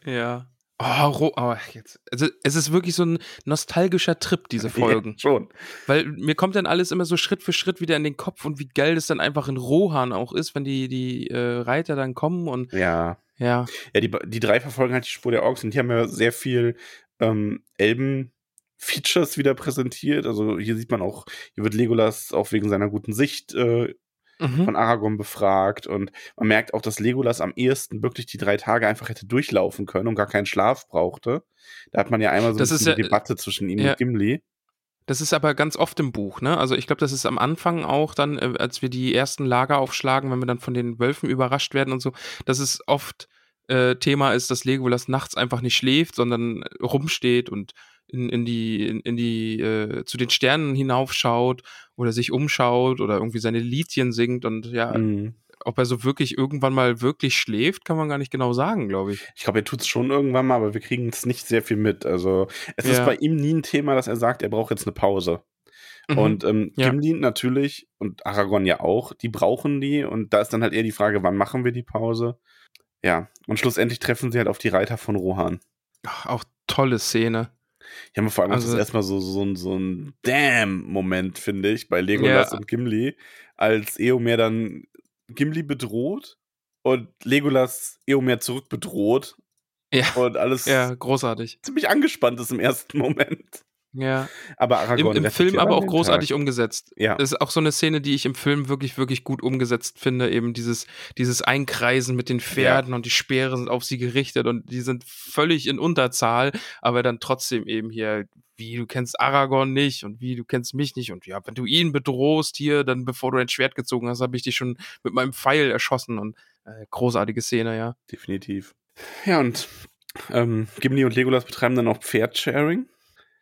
Ja. Oh, Ro oh, jetzt. Also, es ist wirklich so ein nostalgischer Trip, diese Folgen. Ja, schon. Weil mir kommt dann alles immer so Schritt für Schritt wieder in den Kopf und wie geil das dann einfach in Rohan auch ist, wenn die, die äh, Reiter dann kommen und Ja. ja. Ja, die, die drei verfolgen halt die Spur der Orks und die haben ja sehr viel ähm, Elben-Features wieder präsentiert. Also hier sieht man auch, hier wird Legolas auch wegen seiner guten Sicht äh, Mhm. von Aragorn befragt und man merkt auch, dass Legolas am ehesten wirklich die drei Tage einfach hätte durchlaufen können und gar keinen Schlaf brauchte. Da hat man ja einmal so Das die ja- Debatte zwischen ihm ja. und Gimli. Das ist aber ganz oft im Buch, ne? Also ich glaube, das ist am Anfang auch dann, äh, als wir die ersten Lager aufschlagen, wenn wir dann von den Wölfen überrascht werden und so, dass es oft äh, Thema ist, dass Legolas nachts einfach nicht schläft, sondern rumsteht und in, in die, in, in die, äh, zu den Sternen hinaufschaut oder sich umschaut oder irgendwie seine Liedchen singt und ja, Mhm. ob er so wirklich irgendwann mal wirklich schläft, kann man gar nicht genau sagen, glaube ich. Ich glaube, er tut es schon irgendwann mal, aber wir kriegen es nicht sehr viel mit. Also es Ja. ist bei ihm nie ein Thema, dass er sagt, er braucht jetzt eine Pause. Mhm. Und ähm, Ja. Gimli natürlich und Aragorn ja auch, die brauchen die. Und da ist dann halt eher die Frage, wann machen wir die Pause? Ja, und schlussendlich treffen sie halt auf die Reiter von Rohan. Ach, auch tolle Szene. Haben wir vor allem Also- das erstmal so, so, ein- so ein Damn-Moment, finde ich, bei Legolas Ja. und Gimli, als Eomer dann Gimli bedroht und Legolas Eomer zurück bedroht Ja. Und alles Ja, großartig. ziemlich angespannt ist im ersten Moment. Ja. Aber Im, Aragorn im rettet Film ja aber auch großartig Tag. umgesetzt. Ja. Das ist auch so eine Szene, die ich im Film wirklich, wirklich gut umgesetzt finde. Eben dieses, dieses Einkreisen mit den Pferden und die Speere sind auf sie gerichtet und die sind völlig in Unterzahl, aber dann trotzdem eben hier, wie du kennst Aragorn nicht und wie du kennst mich nicht und ja, wenn du ihn bedrohst hier, dann bevor du dein Schwert gezogen hast, habe ich dich schon mit meinem Pfeil erschossen und äh, großartige Szene, ja. Definitiv. Ja, und ähm, Gimli und Legolas betreiben dann auch Pferdsharing.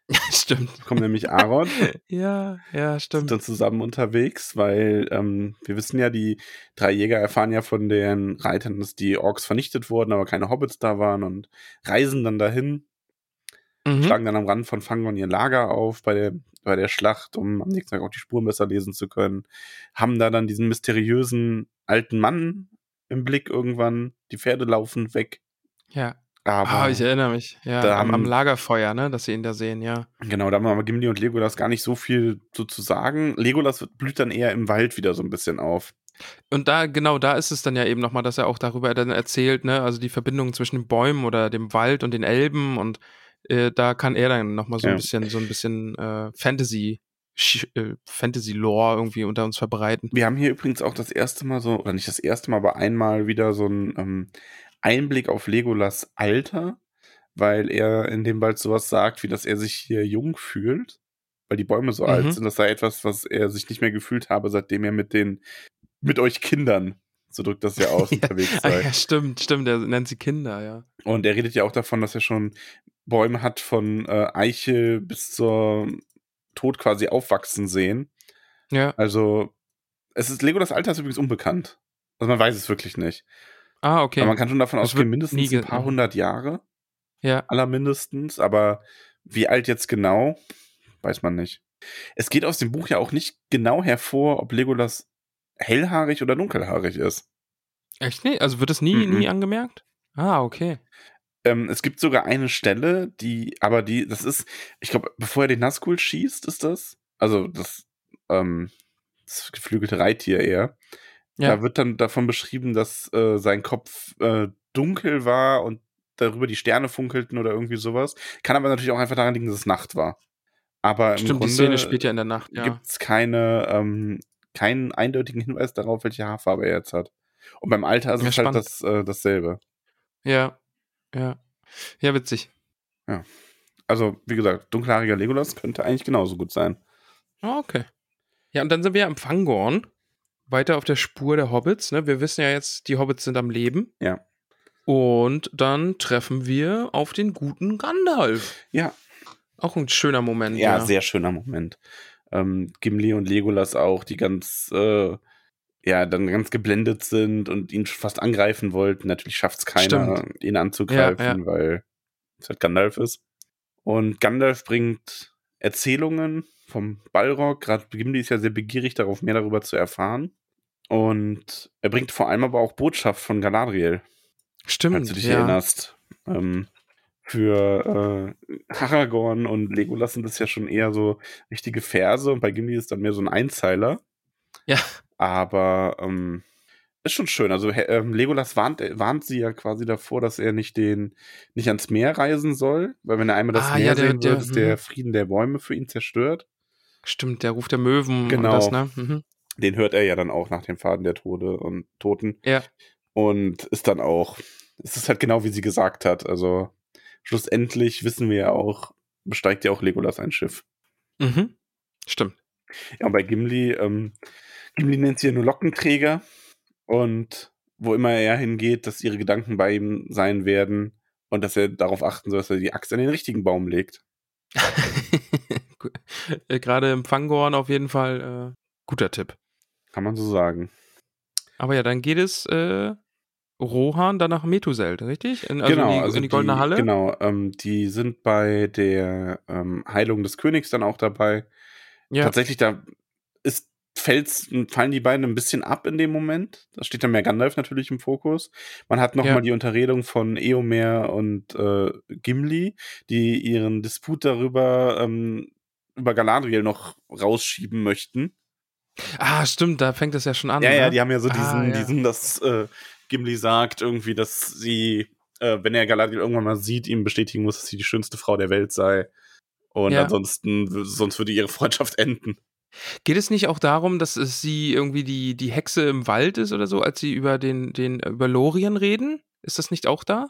stimmt. Kommt nämlich Aaron. Ja, ja, sind stimmt. dann zusammen unterwegs, weil ähm, wir wissen ja, die drei Jäger erfahren ja von den Reitern, dass die Orks vernichtet wurden, aber keine Hobbits da waren und reisen dann dahin, Mhm. schlagen dann am Rand von Fangorn ihr Lager auf bei der, bei der Schlacht, um am nächsten Tag auch die Spuren besser lesen zu können. Haben da dann diesen mysteriösen alten Mann im Blick irgendwann. Die Pferde laufen weg. Ja. Aber Ah, ich erinnere mich. Ja, da am, Lagerfeuer, ne, dass sie ihn da sehen, ja. Genau, da haben aber Gimli und Legolas gar nicht so viel so zu sagen. Legolas blüht dann eher im Wald wieder so ein bisschen auf. Und da, genau, da ist es dann ja eben nochmal, dass er auch darüber dann erzählt, ne, also die Verbindung zwischen den Bäumen oder dem Wald und den Elben und äh, da kann er dann nochmal so ein Ja. bisschen, so ein bisschen äh, Fantasy, äh, Fantasy-Lore irgendwie unter uns verbreiten. Wir haben hier übrigens auch das erste Mal so, oder nicht das erste Mal, aber einmal wieder so einen ähm, Einblick auf Legolas Alter, weil er in dem Wald sowas sagt, wie dass er sich hier jung fühlt, weil die Bäume so Mhm. alt sind. Das sei etwas, was er sich nicht mehr gefühlt habe, seitdem er mit den, mit euch Kindern, so drückt das ja aus, Ja. unterwegs Ah, sei. ja, stimmt, stimmt, er nennt sie Kinder, ja. Und er redet ja auch davon, dass er schon Bäume hat von äh, Eiche bis zur Tod quasi aufwachsen sehen. Ja. Also, es ist Legolas Alter ist übrigens unbekannt. Also man weiß es wirklich nicht. Ah, okay. Aber man kann schon davon ausgehen, mindestens ein paar hundert Jahre, ja. allermindestens. Aber wie alt jetzt genau, weiß man nicht. Es geht aus dem Buch ja auch nicht genau hervor, ob Legolas hellhaarig oder dunkelhaarig ist. Echt nicht? Also wird das nie, Mhm. nie angemerkt? Ah, okay. Ähm, es gibt sogar eine Stelle, die, aber die, das ist, ich glaube, bevor er den Nazgul schießt, ist das. Also das, ähm, das geflügelte Reittier eher. Ja. Da wird dann davon beschrieben, dass äh, sein Kopf äh, dunkel war und darüber die Sterne funkelten oder irgendwie sowas. Kann aber natürlich auch einfach daran liegen, dass es Nacht war. Aber im Stimmt, die Grunde Szene spielt ja in der Nacht, ja. gibt es keine, ähm, keinen eindeutigen Hinweis darauf, welche Haarfarbe er jetzt hat. Und beim Alter ist Ja, es halt spannend. das, äh, dasselbe. Ja. Ja. Ja, witzig. Also, wie gesagt, dunkelhaariger Legolas könnte eigentlich genauso gut sein. Ah, okay. Ja, und dann sind wir am Fangorn. Weiter auf der Spur der Hobbits. Ne? Wir wissen ja jetzt, die Hobbits sind am Leben. Ja. Und dann treffen wir auf den guten Gandalf. Ja, Auch ein schöner Moment. ja, Ja, sehr schöner Moment. Ähm, Gimli und Legolas auch, die ganz, äh, ja, dann ganz geblendet sind und ihn fast angreifen wollten. Natürlich schafft es keiner, Stimmt. ihn anzugreifen, Ja, weil es halt Gandalf ist. Und Gandalf bringt Erzählungen vom Balrog. Gerade Gimli ist ja sehr begierig darauf, mehr darüber zu erfahren. Und er bringt vor allem aber auch Botschaft von Galadriel. Stimmt. falls du dich ja. erinnerst. Ähm, für äh, Aragorn und Legolas sind das ja schon eher so richtige Verse und bei Gimli ist dann mehr so ein Einzeiler. Ja. Aber ähm, ist schon schön. Also ähm, Legolas warnt, äh, warnt sie ja quasi davor, dass er nicht den nicht ans Meer reisen soll, weil wenn er einmal das Ah, Meer ja, der- sehen der- wird, ist der mhm. Frieden der Bäume für ihn zerstört. Stimmt, der Ruf der Möwen Genau. und das, ne? Mhm. Den hört er ja dann auch nach dem Faden der Tode und Toten. Ja. Und ist dann auch, es ist halt genau wie sie gesagt hat. Also schlussendlich wissen wir ja auch, besteigt ja auch Legolas ein Schiff. Mhm. Stimmt. Ja, und bei Gimli, ähm, Gimli nennt sie ja nur Lockenträger. Und wo immer er hingeht, dass ihre Gedanken bei ihm sein werden und dass er darauf achten soll, dass er die Axt an den richtigen Baum legt. Äh, Gerade im Fangorn auf jeden Fall äh, guter Tipp. Kann man so sagen. Aber ja, dann geht es äh, Rohan dann nach Methuselt, richtig? In, also genau, in die, also in die Goldene Halle? Genau, ähm, die sind bei der ähm, Heilung des Königs dann auch dabei. Ja. Tatsächlich, da ist, fällt's, fallen die beiden ein bisschen ab in dem Moment. Da steht dann mehr Gandalf natürlich im Fokus. Man hat nochmal Ja. die Unterredung von Eomer und äh, Gimli, die ihren Disput darüber ähm, über Galadriel noch rausschieben möchten. Ah, stimmt, da fängt es ja schon an. ja, ne? ja, die haben ja so Ah, diesen, ja. diesen, dass äh, Gimli sagt irgendwie, dass sie äh, wenn er Galadriel irgendwann mal sieht, ihm bestätigen muss, dass sie die schönste Frau der Welt sei. Und Ja. ansonsten, sonst würde ihre Freundschaft enden. Geht es nicht auch darum, dass es sie irgendwie die, die Hexe im Wald ist oder so, als sie über den, den über Lorien reden? Ist das nicht auch da?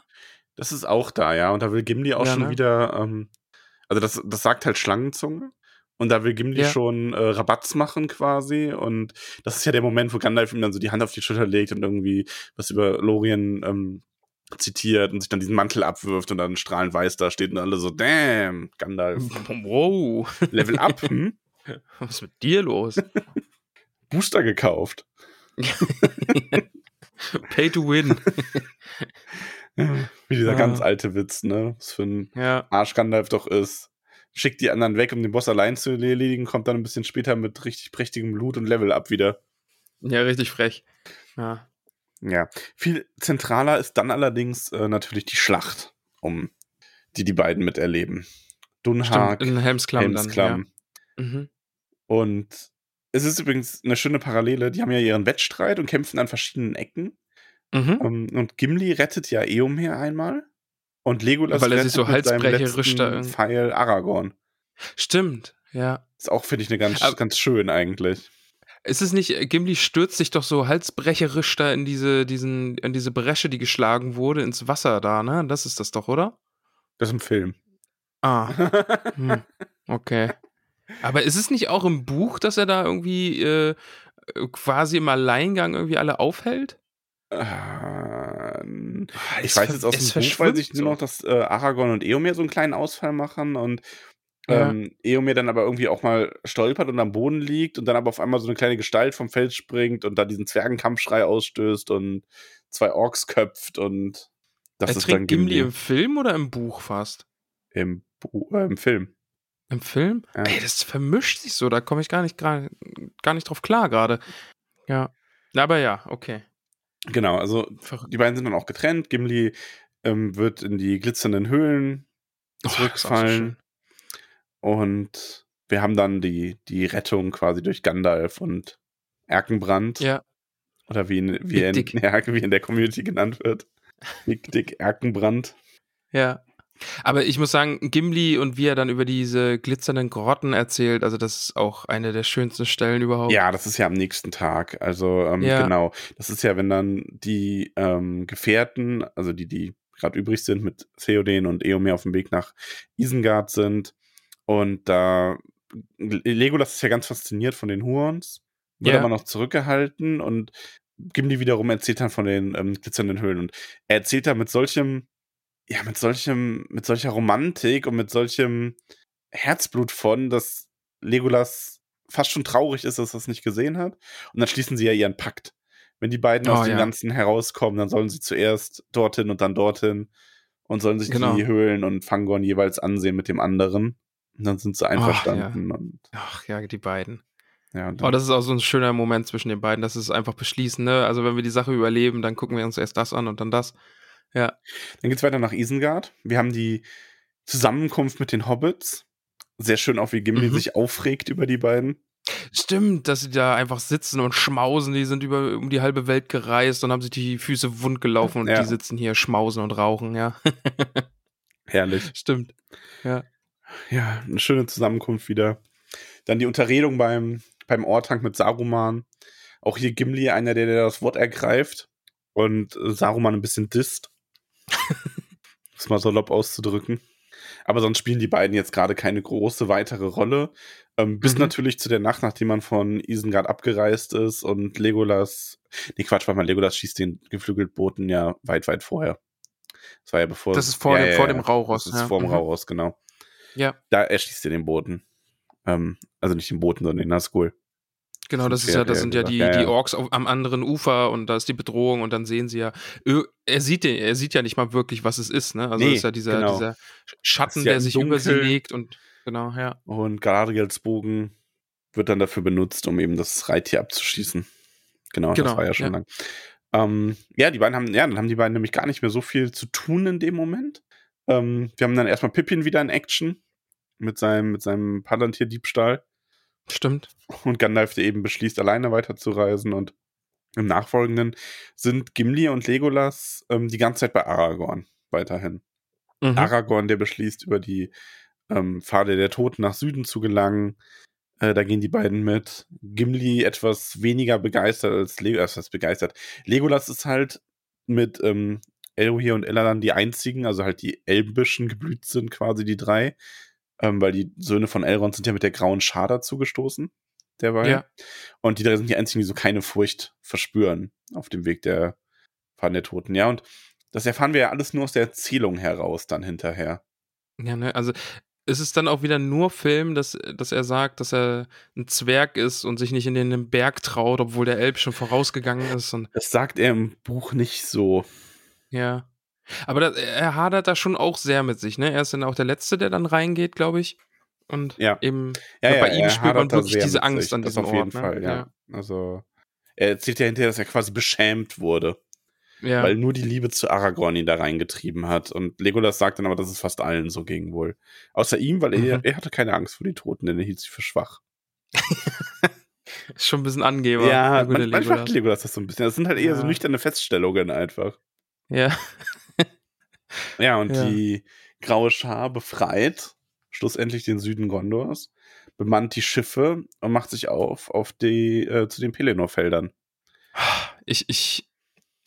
Das ist auch da, ja. Und da will Gimli auch Ja, schon ne? wieder, ähm, also das, das sagt halt Schlangenzunge. Und da will Gimli Ja. schon äh, Rabatz machen quasi. Und das ist ja der Moment, wo Gandalf ihm dann so die Hand auf die Schulter legt und irgendwie was über Lorien ähm, zitiert und sich dann diesen Mantel abwirft und dann strahlend weiß da steht und alle so, damn, Gandalf, Wow, Level up, hm? was ist mit dir los? Booster gekauft. Pay to win. Wie dieser Ah. ganz alte Witz, ne? Was für ein Ja, Arsch Gandalf doch ist. Schickt die anderen weg, um den Boss allein zu erledigen, kommt dann ein bisschen später mit richtig prächtigem Loot und Level up wieder. ja, richtig frech. Ja. Ja. Viel zentraler ist dann allerdings äh, natürlich die Schlacht, um die die beiden miterleben. Dunhag, Stimmt, in Helmsklamm, Helmsklamm. dann. Ja. Mhm. Und es ist übrigens eine schöne Parallele. Die haben ja ihren Wettstreit und kämpfen an verschiedenen Ecken. Mhm. Ähm, und Gimli rettet ja Eomer einmal. Und Legolas Weil er sich so halsbrecherisch da Pfeil Aragorn. Stimmt, ja. Ist auch, finde ich, eine ganz, Aber- ganz schön eigentlich. Ist es nicht, äh, Gimli stürzt sich doch so halsbrecherisch da in diese, diesen, in diese Bresche, die geschlagen wurde, ins Wasser da, ne? Das ist das doch, oder? Das ist ein Film. Ah, hm, okay. Aber ist es nicht auch im Buch, dass er da irgendwie äh, quasi im Alleingang irgendwie alle aufhält? Ähm, ich Es weiß jetzt aus dem Buch, weiß ich nur noch, dass äh, Aragorn und Eomer so einen kleinen Ausfall machen und Ja. ähm, Eomer dann aber irgendwie auch mal stolpert und am Boden liegt und dann aber auf einmal so eine kleine Gestalt vom Feld springt und da diesen Zwergenkampfschrei ausstößt und zwei Orks köpft und das er ist dann Gimli im Film oder im Buch fast? im, Bu- äh, im Film. Im Film? Ja. Ey, das vermischt sich so, da komme ich gar nicht, gar nicht drauf klar gerade. Ja. Aber ja, okay. Genau, also die beiden sind dann auch getrennt. Gimli ähm, wird in die glitzernden Höhlen Oh, so zurückfallen. schön. und wir haben dann die, die Rettung quasi durch Gandalf und Erkenbrand. Ja, Oder wie, in, wie, in, Dick. ja, wie in der Community genannt wird. Big Dick Erkenbrand. ja. Aber ich muss sagen, Gimli und wie er dann über diese glitzernden Grotten erzählt, also das ist auch eine der schönsten Stellen überhaupt. Ja, das ist ja am nächsten Tag. Also ähm, Ja. genau. Das ist ja, wenn dann die ähm, Gefährten, also die, die gerade übrig sind, mit Theoden und Eomer auf dem Weg nach Isengard sind. Und da Legolas ist ja ganz fasziniert von den Hurons, wird Ja. aber noch zurückgehalten und Gimli wiederum erzählt dann von den ähm, glitzernden Höhlen. Und er erzählt da mit solchem, ja, mit solchem, mit solcher Romantik und mit solchem Herzblut von, dass Legolas fast schon traurig ist, dass er es nicht gesehen hat. Und dann schließen sie ja ihren Pakt. Wenn die beiden Oh, aus dem ja. Ganzen herauskommen, dann sollen sie zuerst dorthin und dann dorthin und sollen sich Genau. die Höhlen und Fangorn jeweils ansehen mit dem anderen. Und dann sind sie einverstanden. Und, Ach ja, die beiden. ja, Oh, das ist auch so ein schöner Moment zwischen den beiden, dass es einfach beschließen, ne? Also wenn wir die Sache überleben, dann gucken wir uns erst das an und dann das. Ja. dann geht's weiter nach Isengard. Wir haben die Zusammenkunft mit den Hobbits. Sehr schön auch, wie Gimli Mhm. sich aufregt über die beiden. Stimmt, dass sie da einfach sitzen und schmausen. Die sind über um die halbe Welt gereist und haben sich die Füße wund gelaufen und Ja. die sitzen hier, schmausen und rauchen, ja. Herrlich. Stimmt. Ja. Ja, eine schöne Zusammenkunft wieder. Dann die Unterredung beim, beim Ortank mit Saruman. Auch hier Gimli, einer, der, der das Wort ergreift und Saruman ein bisschen disst. das mal salopp auszudrücken. Aber sonst spielen die beiden jetzt gerade keine große weitere Rolle. Ähm, bis Mhm. natürlich zu der Nacht, nachdem man von Isengard abgereist ist und Legolas. Nee, Quatsch, warte mal, Legolas schießt den Geflügeltboten ja weit, weit vorher. Das war ja bevor. Das ist vor ja, dem- ja, vor dem Rauros, Das ist ja. vor dem Mhm. Rauros, genau. Ja. Da erschießt er den Boten. Ähm, also nicht den Boten, sondern den Nazgul. Genau, das ist ja, ja, sind ja die, die Orks auf, am anderen Ufer und da ist die Bedrohung und dann sehen sie ja, er sieht den, er sieht ja nicht mal wirklich, was es ist, ne? Also Nee, ist ja dieser, genau. dieser Schatten, ja der sich über sie legt und genau, ja. Und Galadriels Bogen wird dann dafür benutzt, um eben das Reittier abzuschießen. Genau, Genau, das war ja schon ja. lang. Ähm, ja, die beiden haben, ja, dann haben die beiden nämlich gar nicht mehr so viel zu tun in dem Moment. Ähm, wir haben dann erstmal Pippin wieder in Action mit seinem, mit seinem Palantir-Diebstahl Stimmt. und Gandalf, der eben beschließt, alleine weiterzureisen und im Nachfolgenden sind Gimli und Legolas ähm, die ganze Zeit bei Aragorn. weiterhin. Mhm. Aragorn, der beschließt, über die ähm, Pfade der Toten nach Süden zu gelangen. Äh, da gehen die beiden mit. Gimli etwas weniger begeistert als Legolas. Was begeistert? Legolas ist halt mit ähm, Elrohir und Eladan die einzigen, also halt die Elbischen geblüht sind, quasi die drei. Ähm, weil die Söhne von Elrond sind ja mit der grauen Schar dazu gestoßen. Derweil. Ja. Und die drei sind die einzigen, die so keine Furcht verspüren auf dem Weg der Pfaden der Toten. Ja, und das erfahren wir ja alles nur aus der Erzählung heraus dann hinterher. Ja, ne, also es ist dann auch wieder nur Film, dass, dass er sagt, dass er ein Zwerg ist und sich nicht in den Berg traut, obwohl der Elb schon vorausgegangen ist. Und Das sagt er im Buch nicht so. ja. Aber das, er hadert da schon auch sehr mit sich, ne? Er ist dann auch der Letzte, der dann reingeht, glaube ich. Und Ja. eben Ja, ja, bei ihm er spürt man wirklich diese Angst sich. an das diesem auf jeden Ort. ne? Fall, ja. Also er erzählt ja hinterher, dass er quasi beschämt wurde, Ja. weil nur die Liebe zu Aragorn ihn da reingetrieben hat. Und Legolas sagt dann aber, dass es fast allen so ging wohl. Außer ihm, weil er, Mhm. er hatte keine Angst vor den Toten, denn er hielt sie für schwach. Ist schon ein bisschen Angeber. ja, man, manchmal Legolas. macht Legolas das so ein bisschen. Das sind halt eher so Ja. nüchterne Feststellungen einfach. Ja. Ja, und Ja. die graue Schar befreit schlussendlich den Süden Gondors, bemannt die Schiffe und macht sich auf auf die äh, zu den Pelennor-Feldern. Ich, ich,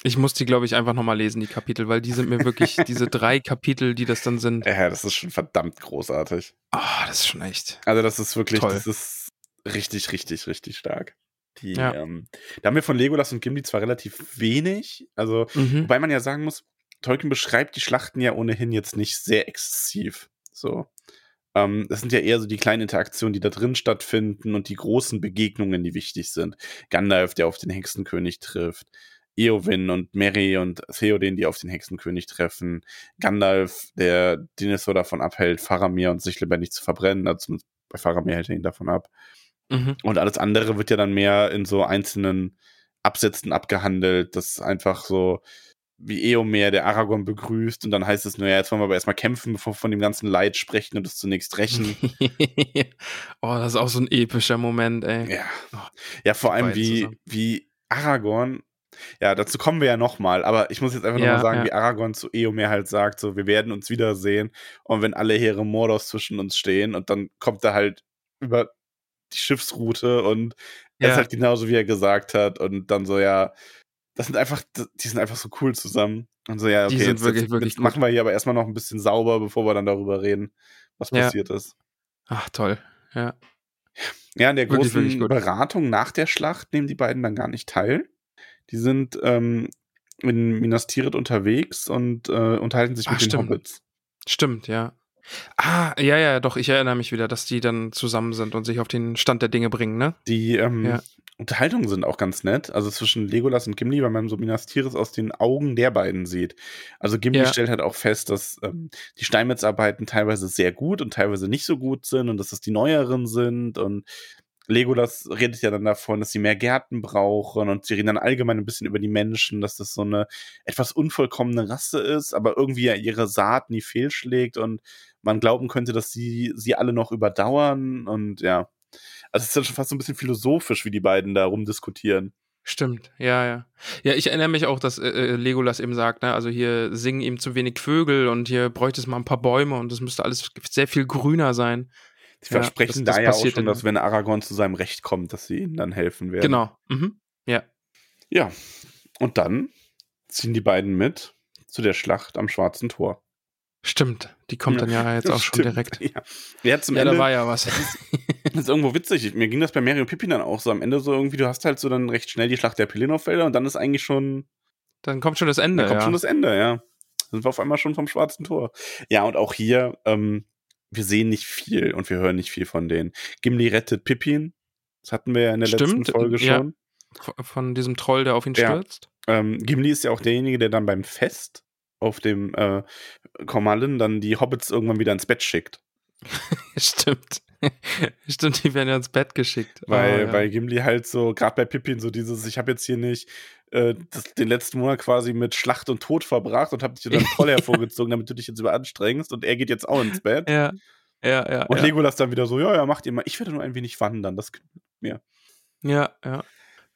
ich muss die, glaube ich, einfach nochmal lesen, die Kapitel, weil die sind mir wirklich, diese drei Kapitel, die das dann sind, Ja, das ist schon verdammt großartig. ah, das ist schon echt. Also das ist wirklich, Toll. das ist richtig, richtig, richtig stark. Die, Ja. ähm, da haben wir von Legolas und Gimli zwar relativ wenig, also Mhm. wobei man ja sagen muss, Tolkien beschreibt die Schlachten ja ohnehin jetzt nicht sehr exzessiv. So. Ähm, das sind ja eher so die kleinen Interaktionen, die da drin stattfinden und die großen Begegnungen, die wichtig sind. Gandalf, der auf den Hexenkönig trifft. Eowyn und Merry und Theoden, die auf den Hexenkönig treffen. Gandalf, der Denethor davon abhält, Faramir und sich lebendig zu verbrennen. Also zumindest bei Faramir hält er ihn davon ab. Mhm. Und alles andere wird ja dann mehr in so einzelnen Absätzen abgehandelt. Das ist einfach so wie Eomer, der Aragorn begrüßt und dann heißt es nur, ja, jetzt wollen wir aber erstmal kämpfen, bevor wir von dem ganzen Leid sprechen und es zunächst rächen. oh, das ist auch so ein epischer Moment, ey. ja. Ja, vor allem wie, zusammen. wie Aragorn, ja, dazu kommen wir ja nochmal, aber ich muss jetzt einfach Ja, nochmal sagen, ja. wie Aragorn zu Eomer halt sagt, so, wir werden uns wiedersehen und wenn alle Heere Mordors zwischen uns stehen und dann kommt er halt über die Schiffsroute und er ist Ja. halt genauso, wie er gesagt hat und dann so, ja, das sind einfach, die sind einfach so cool zusammen. Und so, ja, okay, Die sind jetzt, wirklich, jetzt, wirklich jetzt machen wir hier aber erstmal noch ein bisschen sauber, bevor wir dann darüber reden, was Ja. passiert ist. Ach, toll. Ja. Ja, in der Wirklich, großen. Beratung nach der Schlacht nehmen die beiden dann gar nicht teil. Die sind ähm, in Minas Tirith unterwegs und äh, unterhalten sich Ach, mit den stimmt. Hobbits. Stimmt, ja. Ah, ja, ja, doch, ich erinnere mich wieder, dass die dann zusammen sind und sich auf den Stand der Dinge bringen, ne? Die ähm, Ja. Unterhaltungen sind auch ganz nett. Also zwischen Legolas und Gimli, weil man so Minas Tirith aus den Augen der beiden sieht. Also Gimli Ja. stellt halt auch fest, dass ähm, die Steinmetzarbeiten teilweise sehr gut und teilweise nicht so gut sind und dass es die neueren sind und Legolas redet ja dann davon, dass sie mehr Gärten brauchen und sie reden dann allgemein ein bisschen über die Menschen, dass das so eine etwas unvollkommene Rasse ist, aber irgendwie ja ihre Saat nie fehlschlägt und man glauben könnte, dass sie sie alle noch überdauern und ja. Also es ist dann schon fast so ein bisschen philosophisch, wie die beiden da rumdiskutieren. Stimmt, ja, ja. Ja, ich erinnere mich auch, dass äh, äh, Legolas eben sagt, ne, also hier singen ihm zu wenig Vögel und hier bräuchte es mal ein paar Bäume und es müsste alles sehr viel grüner sein. Sie Ja, versprechen das- das da ja auch schon, dass wenn Aragorn zu seinem Recht kommt, dass sie ihnen dann helfen werden. Genau. Mhm. Ja. Ja. Und dann ziehen die beiden mit zu der Schlacht am Schwarzen Tor. Stimmt. Die kommt dann ja jetzt auch schon Stimmt, direkt. Ja, ja zum Ja, Ende, da war ja was. das ist irgendwo witzig. Ich- Mir ging das bei und Pippin dann auch so. Am Ende so irgendwie, du hast halt so dann recht schnell die Schlacht der Pelennor-Felder und dann ist eigentlich schon, Dann kommt schon das Ende. dann kommt ja. schon das Ende, ja. Dann sind wir auf einmal schon vom Schwarzen Tor. Ja, und auch hier, ähm, wir sehen nicht viel und wir hören nicht viel von denen. Gimli rettet Pippin. Das hatten wir ja in der Stimmt, letzten Folge ja. schon. Von- Von diesem Troll, der auf ihn Ja. stürzt. Ähm, Gimli ist ja auch derjenige, der dann beim Fest auf dem äh, Kormallen dann die Hobbits irgendwann wieder ins Bett schickt. Stimmt. Stimmt, die werden ja ins Bett geschickt. Weil, Oh, ja. weil Gimli halt so, gerade bei Pippin, so dieses, ich habe jetzt hier nicht äh, das, den letzten Monat quasi mit Schlacht und Tod verbracht und habe dich dann voll hervorgezogen, damit du dich jetzt überanstrengst und er geht jetzt auch ins Bett. Ja, ja, ja. Und ja. Legolas dann wieder so, ja, ja, macht ihr mal, ich werde nur ein wenig wandern, das mir. Ja, ja.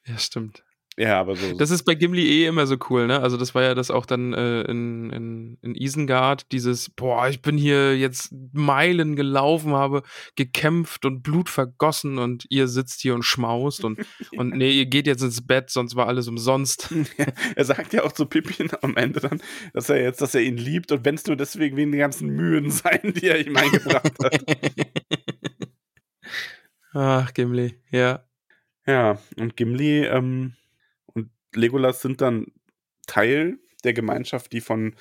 Ja, stimmt. Ja, aber so. Das ist bei Gimli eh immer so cool, ne? Also, das war ja das auch dann äh, in, in, in Isengard, dieses, boah, ich bin hier jetzt Meilen gelaufen, habe gekämpft und Blut vergossen und ihr sitzt hier und schmaust und, und nee, ihr geht jetzt ins Bett, sonst war alles umsonst. er sagt ja auch zu Pippin am Ende dann, dass er jetzt, dass er ihn liebt und wenn es nur deswegen wegen den ganzen Mühen sein, die er ihm eingebracht hat. Ach, Gimli, ja. Ja, und Gimli ähm, Legolas sind dann Teil der Gemeinschaft, die von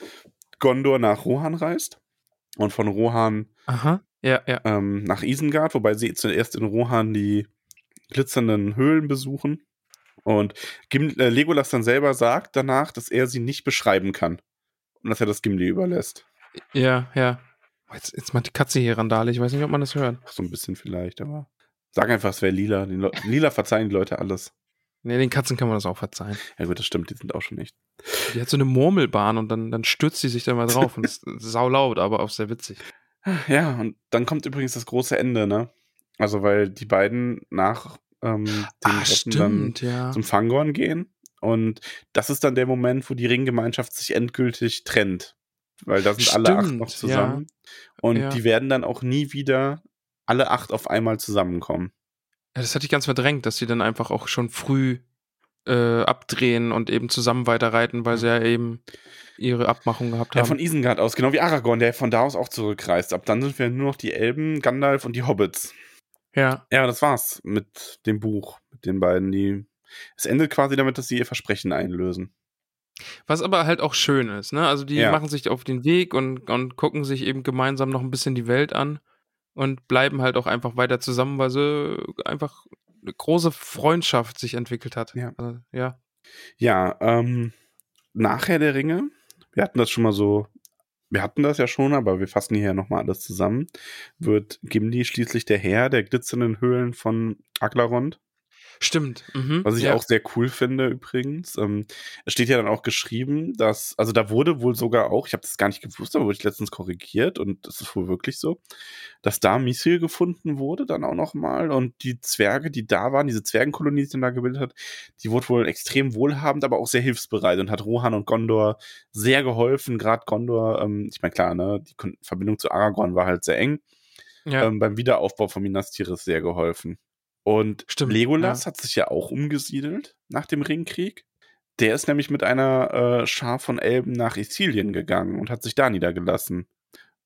Gondor nach Rohan reist und von Rohan Aha, ja, ja. ähm, nach Isengard, wobei sie zuerst in Rohan die glitzernden Höhlen besuchen. Und Gim äh, Legolas dann selber sagt danach, dass er sie nicht beschreiben kann. Und dass er das Gimli überlässt. Ja, ja. Oh, Jetzt, jetzt macht die Katze hier Randale. Ich weiß nicht, ob man das hört. So ein bisschen vielleicht, aber. Sag einfach, es wäre lila. Le lila verzeihen die Leute alles. Nee, den Katzen kann man das auch verzeihen. Ja gut, das stimmt, die sind auch schon echt. Die hat so eine Murmelbahn und dann, dann stürzt sie sich da mal drauf und ist sau laut, aber auch sehr witzig. Ja, und dann kommt übrigens das große Ende, ne? Also, weil die beiden nach ähm, den Ah, Retten dann stimmt, ja. zum Fangorn gehen. Und das ist dann der Moment, wo die Ringgemeinschaft sich endgültig trennt. Weil da sind alle acht Stimmt, noch zusammen. Und Ja. die werden dann auch nie wieder alle acht auf einmal zusammenkommen. Ja, das hatte ich ganz verdrängt, dass sie dann einfach auch schon früh äh, abdrehen und eben zusammen weiterreiten, weil sie ja eben ihre Abmachung gehabt Ja, haben. von Isengard aus, genau wie Aragorn, der von da aus auch zurückreist. Ab dann sind wir nur noch die Elben, Gandalf und die Hobbits. ja. Ja, das war's mit dem Buch, mit den beiden, die. Es endet quasi damit, dass sie ihr Versprechen einlösen. Was aber halt auch schön ist, ne? Also die Ja. machen sich auf den Weg und, und gucken sich eben gemeinsam noch ein bisschen die Welt an und bleiben halt auch einfach weiter zusammen, weil sie einfach eine große Freundschaft sich entwickelt hat. Ja. Also, ja. Ja, ähm, nachher der Ringe, wir hatten das schon mal so, wir hatten das ja schon, aber wir fassen hier ja nochmal alles zusammen, wird Gimli schließlich der Herr der glitzernden Höhlen von Aglarond. Stimmt. Mhm. Was ich ja. auch sehr cool finde übrigens. Ähm, es steht ja dann auch geschrieben, dass, also da wurde wohl sogar auch, ich habe das gar nicht gewusst, aber wurde ich letztens korrigiert und das ist wohl wirklich so, dass da Mithril gefunden wurde, dann auch nochmal und die Zwerge, die da waren, diese Zwergenkolonie, die dann da gebildet hat, die wurde wohl extrem wohlhabend, aber auch sehr hilfsbereit und hat Rohan und Gondor sehr geholfen, gerade Gondor, ähm, ich meine klar, ne, die Verbindung zu Aragorn war halt sehr eng, ja. ähm, beim Wiederaufbau von Minas Tirith sehr geholfen. Und Stimmt, Legolas ja. hat sich ja auch umgesiedelt nach dem Ringkrieg. Der ist nämlich mit einer äh, Schar von Elben nach Ithilien gegangen und hat sich da niedergelassen.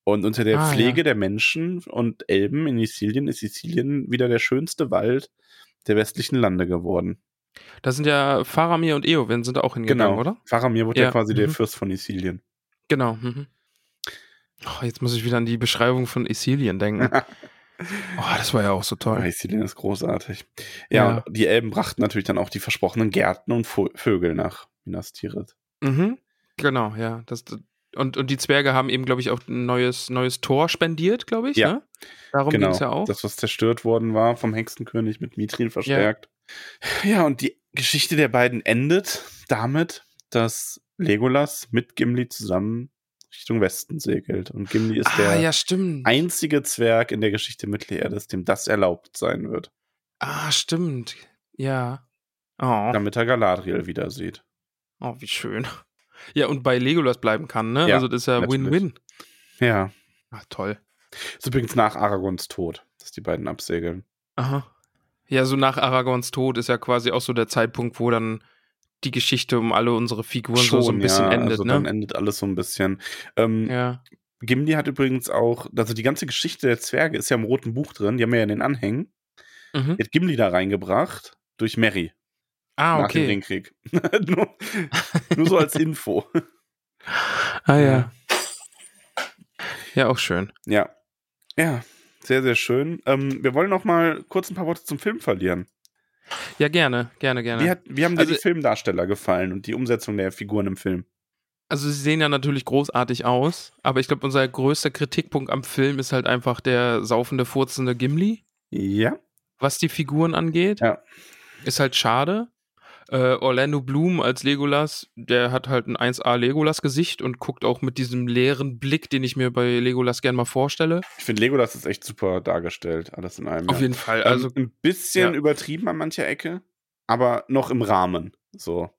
Und unter der Ah, Pflege ja. der Menschen und Elben in Ithilien ist Ithilien wieder der schönste Wald der westlichen Lande geworden. Da sind ja Faramir und Eowyn sind auch hingegangen, Genau. oder? Faramir wird ja, Ja, quasi der mhm. Fürst von Ithilien. Genau. Mhm. Oh, jetzt muss ich wieder an die Beschreibung von Isilien denken. oh, das war ja auch so Ja, toll. Ithilien ist großartig. Ja, Ja. die Elben brachten natürlich dann auch die versprochenen Gärten und Vögel nach Minas Tirith. Mhm. Genau, ja. Das, und, und die Zwerge haben eben, glaube ich, auch ein neues, neues Tor spendiert, glaube ich. Ja. Ne? Darum ging es ja auch. Das, was zerstört worden war vom Hexenkönig mit Mithril verstärkt. Ja. und die Geschichte der beiden endet damit, dass Legolas mit Gimli zusammen Richtung Westen segelt. Und Gimli ist ah, der ja, einzige Zwerg in der Geschichte Mittelerdes, dem das erlaubt sein wird, ah, stimmt. Ja. Oh. damit er Galadriel wieder sieht. oh, wie schön. Ja, und bei Legolas bleiben kann, ne? Ja, also das ist ja. Win-Win. Ja. Ach, toll. Ist übrigens nach Aragons Tod, dass die beiden absegeln. Aha. Ja, so nach Aragorns Tod ist ja quasi auch so der Zeitpunkt, wo dann die Geschichte um alle unsere Figuren so, so ein bisschen ja, endet, also ne? dann endet alles so ein bisschen. Ähm, ja. Gimli hat übrigens auch, also die ganze Geschichte der Zwerge ist ja im roten Buch drin, die haben wir ja in den Anhängen. Mhm. Die hat Gimli da reingebracht durch Mary Ah, nach dem okay. Ringkrieg. nur, nur so als Info. Ah, ja. Ja, auch schön. Ja. Ja, sehr, sehr schön. Ähm, wir wollen noch mal kurz ein paar Worte zum Film verlieren. Ja, gerne, gerne, gerne. Wie, hat, wie haben dir Also- die Filmdarsteller gefallen und die Umsetzung der Figuren im Film? Also sie sehen ja natürlich großartig aus, aber ich glaube, unser größter Kritikpunkt am Film ist halt einfach der saufende, furzende Gimli, Ja. was die Figuren angeht. Ja. Ist halt schade. Äh, Orlando Bloom als Legolas, der hat halt ein 1A Legolas-Gesicht und guckt auch mit diesem leeren Blick, den ich mir bei Legolas gern mal vorstelle. Ich finde, Legolas ist echt super dargestellt, alles in einem. Auf ja. jeden Fall. Also Also, ein bisschen ja. übertrieben an mancher Ecke, aber noch im Rahmen. So.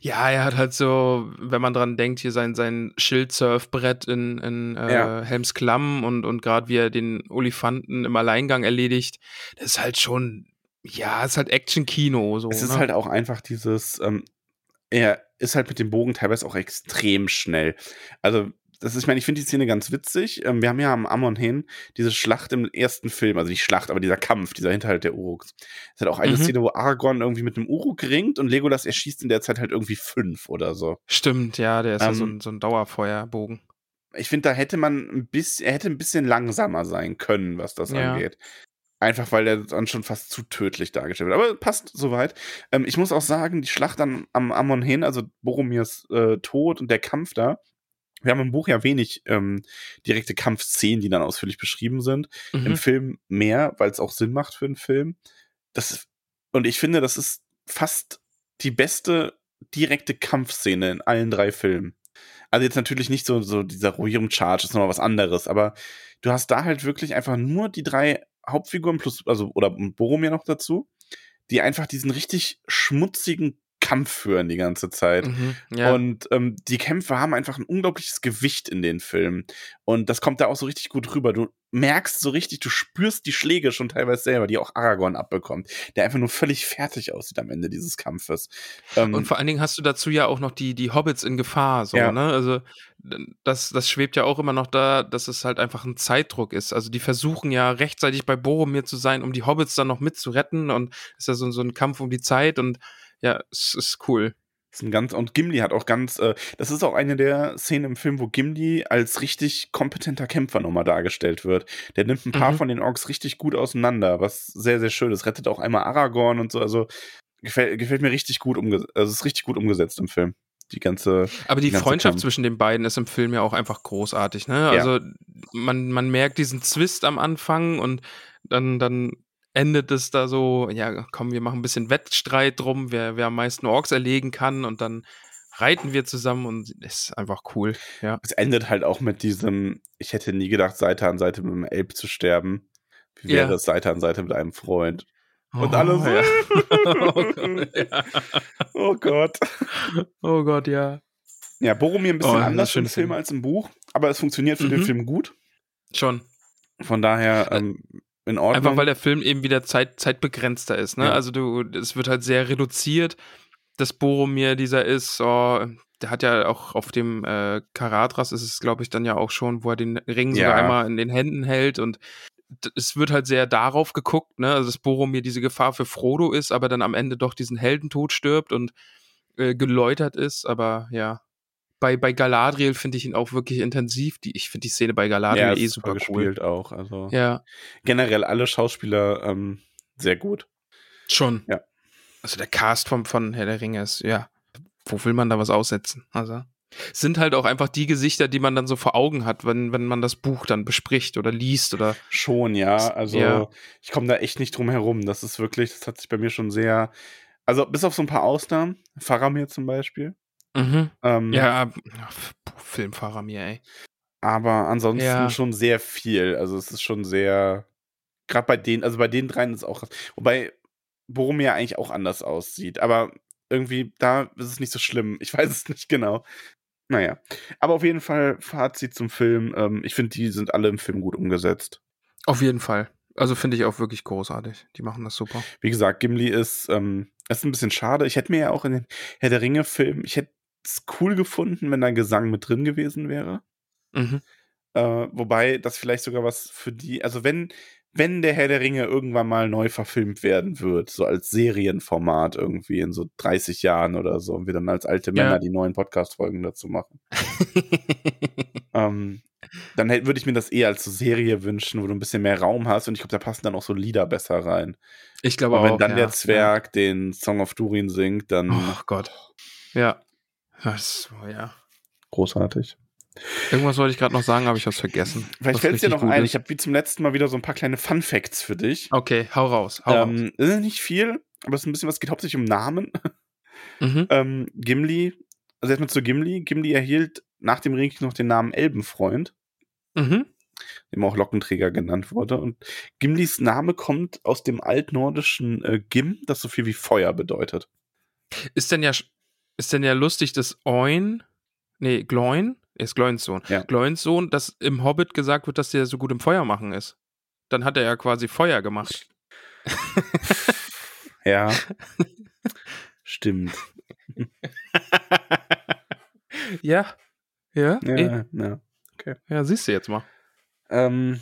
Ja, er hat halt so, wenn man dran denkt, hier sein, sein Schildsurfbrett in, in äh, Ja. Helms Klamm und, und gerade wie er den Olifanten im Alleingang erledigt, das ist halt schon, ja, ist halt Action-Kino. So, Es ist ne? halt auch einfach dieses, ähm, er ist halt mit dem Bogen teilweise auch extrem schnell. Also, das ist, ich meine, ich finde die Szene ganz witzig. Ähm, wir haben ja am Amon hin diese Schlacht im ersten Film, also nicht Schlacht, aber dieser Kampf, dieser Hinterhalt der Uruks. Es ist halt auch eine Mhm. Szene, wo Aragorn irgendwie mit einem Uruk ringt und Legolas erschießt in der Zeit halt irgendwie fünf oder so. Stimmt, ja, der ist ja so Ähm, ein, so ein Dauerfeuerbogen. Ich finde, da hätte man ein bisschen, er hätte ein bisschen langsamer sein können, was das Ja. angeht. Einfach weil er dann schon fast zu tödlich dargestellt wird. Aber passt soweit. Ähm, ich muss auch sagen, die Schlacht am, am Amon hin, also Boromirs äh, Tod und der Kampf da. Wir haben im Buch ja wenig ähm, direkte Kampfszenen, die dann ausführlich beschrieben sind. Im Mhm. Film mehr, weil es auch Sinn macht für einen Film. Das, und ich finde, das ist fast die beste direkte Kampfszene in allen drei Filmen. Also jetzt natürlich nicht so, so dieser Rohirrim Charge, ist nochmal was anderes, aber du hast da halt wirklich einfach nur die drei Hauptfiguren plus, also, oder Boromir noch dazu, die einfach diesen richtig schmutzigen Kampf führen die ganze Zeit. Mhm. Ja. Und ähm, die Kämpfe haben einfach ein unglaubliches Gewicht in den Filmen. Und das kommt da auch so richtig gut rüber. Du merkst so richtig, du spürst die Schläge schon teilweise selber, die auch Aragorn abbekommt, der einfach nur völlig fertig aussieht am Ende dieses Kampfes. Ähm, Und vor allen Dingen hast du dazu ja auch noch die, die Hobbits in Gefahr, so, Ja. ne? Also, das, das schwebt ja auch immer noch da, dass es halt einfach ein Zeitdruck ist. Also, die versuchen ja rechtzeitig bei Boromir zu sein, um die Hobbits dann noch mitzuretten. Und es ist ja so, so ein Kampf um die Zeit und ja, es ist cool. ist ein ganz, und Gimli hat auch ganz, äh, das ist auch eine der Szenen im Film, wo Gimli als richtig kompetenter Kämpfer nochmal dargestellt wird. Der nimmt ein paar Mhm. von den Orks richtig gut auseinander, was sehr, sehr schön ist. Rettet auch einmal Aragorn und so, also gefällt, gefällt mir richtig gut umgesetzt, also ist richtig gut umgesetzt im Film. Die ganze, Aber die Die ganze Freundschaft Kampf. zwischen den beiden ist im Film ja auch einfach großartig, ne? Ja. Also man, man merkt diesen Zwist am Anfang und dann, dann endet es da so, ja, komm, wir machen ein bisschen Wettstreit drum, wer, wer am meisten Orks erlegen kann und dann reiten wir zusammen und ist einfach cool, ja. es endet halt auch mit diesem, ich hätte nie gedacht, Seite an Seite mit einem Elb zu sterben. Wie Ja. wäre es Seite an Seite mit einem Freund? Und Oh, alle so, ja. oh, Gott, ja. oh Gott. oh Gott, ja. Ja, Boromir ein bisschen Oh, anders im Film Film. als im Buch, aber es funktioniert für den Mhm. Film gut. Schon. Von daher ähm, in Ordnung. Einfach weil der Film eben wieder Zeit, zeitbegrenzter ist, ne? Ja. Also du, es wird halt sehr reduziert, dass Boromir dieser ist, oh, der hat ja auch auf dem äh, Karadras ist es, glaube ich, dann ja auch schon, wo er den Ring Ja. sogar einmal in den Händen hält und es wird halt sehr darauf geguckt, ne? Also dass Boromir diese Gefahr für Frodo ist, aber dann am Ende doch diesen Heldentod stirbt und äh, geläutert ist, aber ja. Bei, bei Galadriel finde ich ihn auch wirklich intensiv. Die, ich finde die Szene bei Galadriel ja, eh ist super super cool. gespielt auch. Also Ja. generell alle Schauspieler ähm, sehr gut. Schon. Ja. Also der Cast vom, von Herr der Ringe ist, ja, wo will man da was aussetzen? Also sind halt auch einfach die Gesichter, die man dann so vor Augen hat, wenn, wenn man das Buch dann bespricht oder liest oder Schon, ja. Also Ja. ich komme da echt nicht drum herum. Das ist wirklich, das hat sich bei mir schon sehr. Also bis auf so ein paar Ausnahmen, Faramir zum Beispiel. Mhm. Ähm, ja, Filmfahrer mir, ey. Aber ansonsten Ja. schon sehr viel. Also es ist schon sehr. Gerade bei den, also bei den dreien ist auch. Wobei Boromir eigentlich auch anders aussieht. Aber irgendwie, da ist es nicht so schlimm. Ich weiß es nicht genau. Naja. Aber auf jeden Fall, Fazit zum Film. Ähm, ich finde, die sind alle im Film gut umgesetzt. Auf jeden Fall. Also finde ich auch wirklich großartig. Die machen das super. Wie gesagt, Gimli ist, ähm, ist ein bisschen schade. Ich hätte mir ja auch in den Herr der Ringe-Film, ich hätte es cool gefunden, wenn da Gesang mit drin gewesen wäre. Mhm. Äh, wobei das vielleicht sogar was für die, also wenn, wenn der Herr der Ringe irgendwann mal neu verfilmt werden wird, so als Serienformat irgendwie in so 30 Jahren oder so, und wir dann als alte Ja. Männer die neuen Podcast-Folgen dazu machen, ähm, dann würde ich mir das eher als so Serie wünschen, wo du ein bisschen mehr Raum hast und ich glaube, da passen dann auch so Lieder besser rein. ich glaube Aber wenn auch. dann ja. der Zwerg den Song of Durin singt, dann Ja. Oh Gott. Ja. Das, oh ja. großartig. Irgendwas wollte ich gerade noch sagen, habe ich was vergessen. Vielleicht was fällt es dir noch ein, ist. ich habe wie zum letzten Mal wieder so ein paar kleine Fun Facts für dich. Okay, hau raus. Hau Ähm, es ist nicht viel, aber es ist ein bisschen was, es geht hauptsächlich um Namen. raus. Mhm. ähm, Gimli, also erstmal zu Gimli. Gimli erhielt nach dem Ring noch den Namen Elbenfreund, Mhm. dem auch Lockenträger genannt wurde. Und Gimlis Name kommt aus dem altnordischen äh, Gim, das so viel wie Feuer bedeutet. Ist denn ja, ist denn ja lustig, dass Oin, nee, Gloin, er ist Gloins Sohn, Ja. Gloins Sohn, dass im Hobbit gesagt wird, dass der so gut im Feuer machen ist. Dann hat er ja quasi Feuer gemacht. Ja. Stimmt. ja. Ja, Ja, eh. ja. ja, siehst du jetzt mal. Ähm,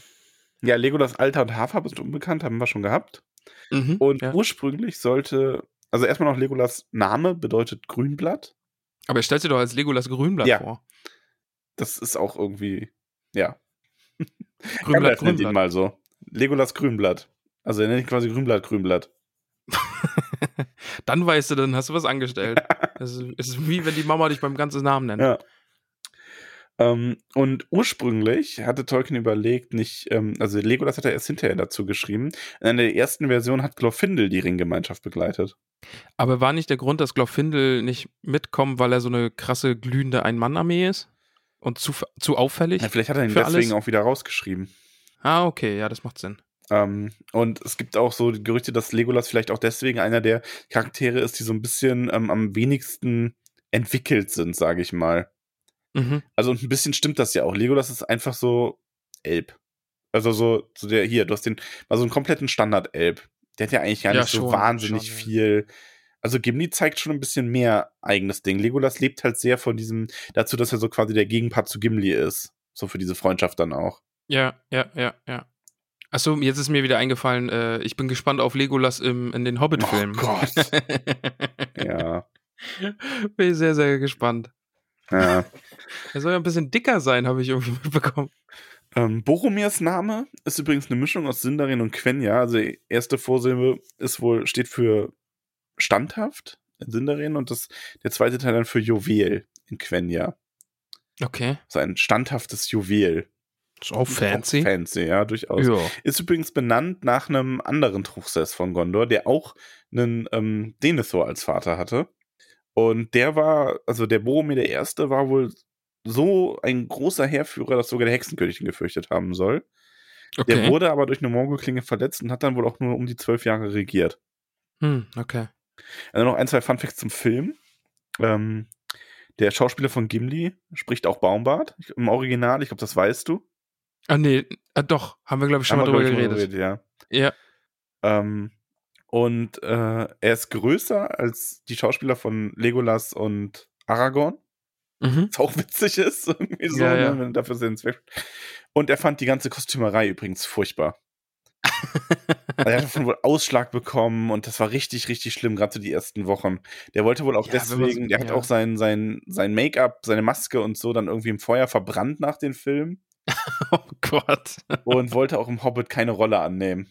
ja, Legolas Alter und Haarfarbe sind unbekannt, haben wir schon gehabt. Mhm, Und ja. ursprünglich sollte, also erstmal noch Legolas Name bedeutet Grünblatt. Aber er stellt sich doch als Legolas Grünblatt Ja. vor. Das ist auch irgendwie, ja. Grünblatt, nennt ihn Grünblatt. mal so. Legolas Grünblatt. Also er nennt ihn quasi Grünblatt, Grünblatt. Dann weißt du, dann hast du was angestellt. Es ist, ist wie wenn die Mama dich beim ganzen Namen nennt. Ja. Ähm, und ursprünglich hatte Tolkien überlegt, nicht, ähm, also Legolas hat er erst hinterher dazu geschrieben. In einer der ersten Version hat Glorfindel die Ringgemeinschaft begleitet. Aber war nicht der Grund, dass Glorfindel nicht mitkommt, weil er so eine krasse glühende Ein-Mann-Armee ist? Und zu, zu auffällig? Ja, vielleicht hat er ihn deswegen alles? auch wieder rausgeschrieben. Ah, okay, ja, das macht Sinn. Ähm, und es gibt auch so die Gerüchte, dass Legolas vielleicht auch deswegen einer der Charaktere ist, die so ein bisschen ähm, am wenigsten entwickelt sind, sage ich mal. Mhm. Also ein bisschen stimmt das ja auch. Legolas ist einfach so Elb. Also so, so der hier, du hast den, mal so einen kompletten Standard-Elb. Der hat ja eigentlich gar Ja, nicht so schon, wahnsinnig schon, viel. Also Gimli zeigt schon ein bisschen mehr eigenes Ding. Legolas lebt halt sehr von diesem, dazu, dass er so quasi der Gegenpart zu Gimli ist. So für diese Freundschaft dann auch. Ja, ja, ja, ja. Achso, jetzt ist mir wieder eingefallen, äh, ich bin gespannt auf Legolas im, in den Hobbit-Filmen. Oh Gott. Ja. bin ich sehr, sehr gespannt. Ja. Er soll ja ein bisschen dicker sein, habe ich irgendwie mitbekommen. Ähm, Boromirs Name ist übrigens eine Mischung aus Sindarin und Quenya. Also die erste Vorsilbe ist wohl, steht für standhaft in Sindarin und das, der zweite Teil dann für Juwel in Quenya. Okay. Also ein standhaftes Juwel. Ist auch fancy. Fancy, ja, durchaus. Ja. Ist übrigens benannt nach einem anderen Truchsess von Gondor, der auch einen ähm, Denethor als Vater hatte. Und der war, also der Boromir der Erste war wohl so ein großer Heerführer, dass sogar der Hexenkönig ihn gefürchtet haben soll. Okay. Der wurde aber durch eine Morgulklinge verletzt und hat dann wohl auch nur um die zwölf Jahre regiert. hm, okay. Also noch ein, zwei Funfacts zum Film. Ähm, der Schauspieler von Gimli spricht auch Baumbart im Original. Ich glaube, das weißt du. Ah, nee, ah, doch, haben wir, glaube ich, schon Haben mal drüber geredet. mal ja. Ja. Ähm, und äh, er ist größer als die Schauspieler von Legolas und Aragorn. Mhm. Was auch witzig ist, irgendwie so, Ja, ja. Ne, dafür sind Zweck. Und er fand die ganze Kostümerei übrigens furchtbar. Also er hat davon wohl Ausschlag bekommen und das war richtig, richtig schlimm, gerade so die ersten Wochen. Der wollte wohl auch Ja, man so- deswegen, der hat auch sein, sein, sein Make-up, seine Maske und so dann irgendwie im Feuer verbrannt nach den Filmen Oh Gott. und wollte auch im Hobbit keine Rolle annehmen.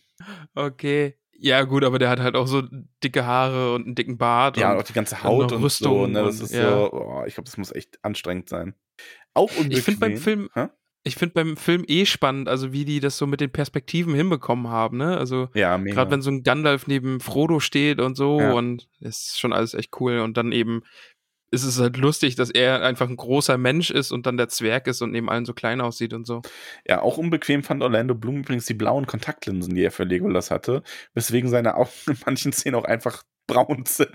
Okay. Ja, gut, aber der hat halt auch so dicke Haare und einen dicken Bart. Ja, und und auch die ganze Haut noch und so. Ne, das und- ist ja. so, oh, ich glaube, das muss echt anstrengend sein. Auch unbequem. Ich find beim Film- Hä? ich finde beim Film eh spannend, also wie die das so mit den Perspektiven hinbekommen haben, ne? Also Ja, gerade wenn so ein Gandalf neben Frodo steht und so Ja. und ist schon alles echt cool und dann eben ist es halt lustig, dass er einfach ein großer Mensch ist und dann der Zwerg ist und neben allen so klein aussieht und so. Ja, auch unbequem fand Orlando Bloom übrigens die blauen Kontaktlinsen, die er für Legolas hatte, weswegen seine Augen in manchen Szenen auch einfach braun sind.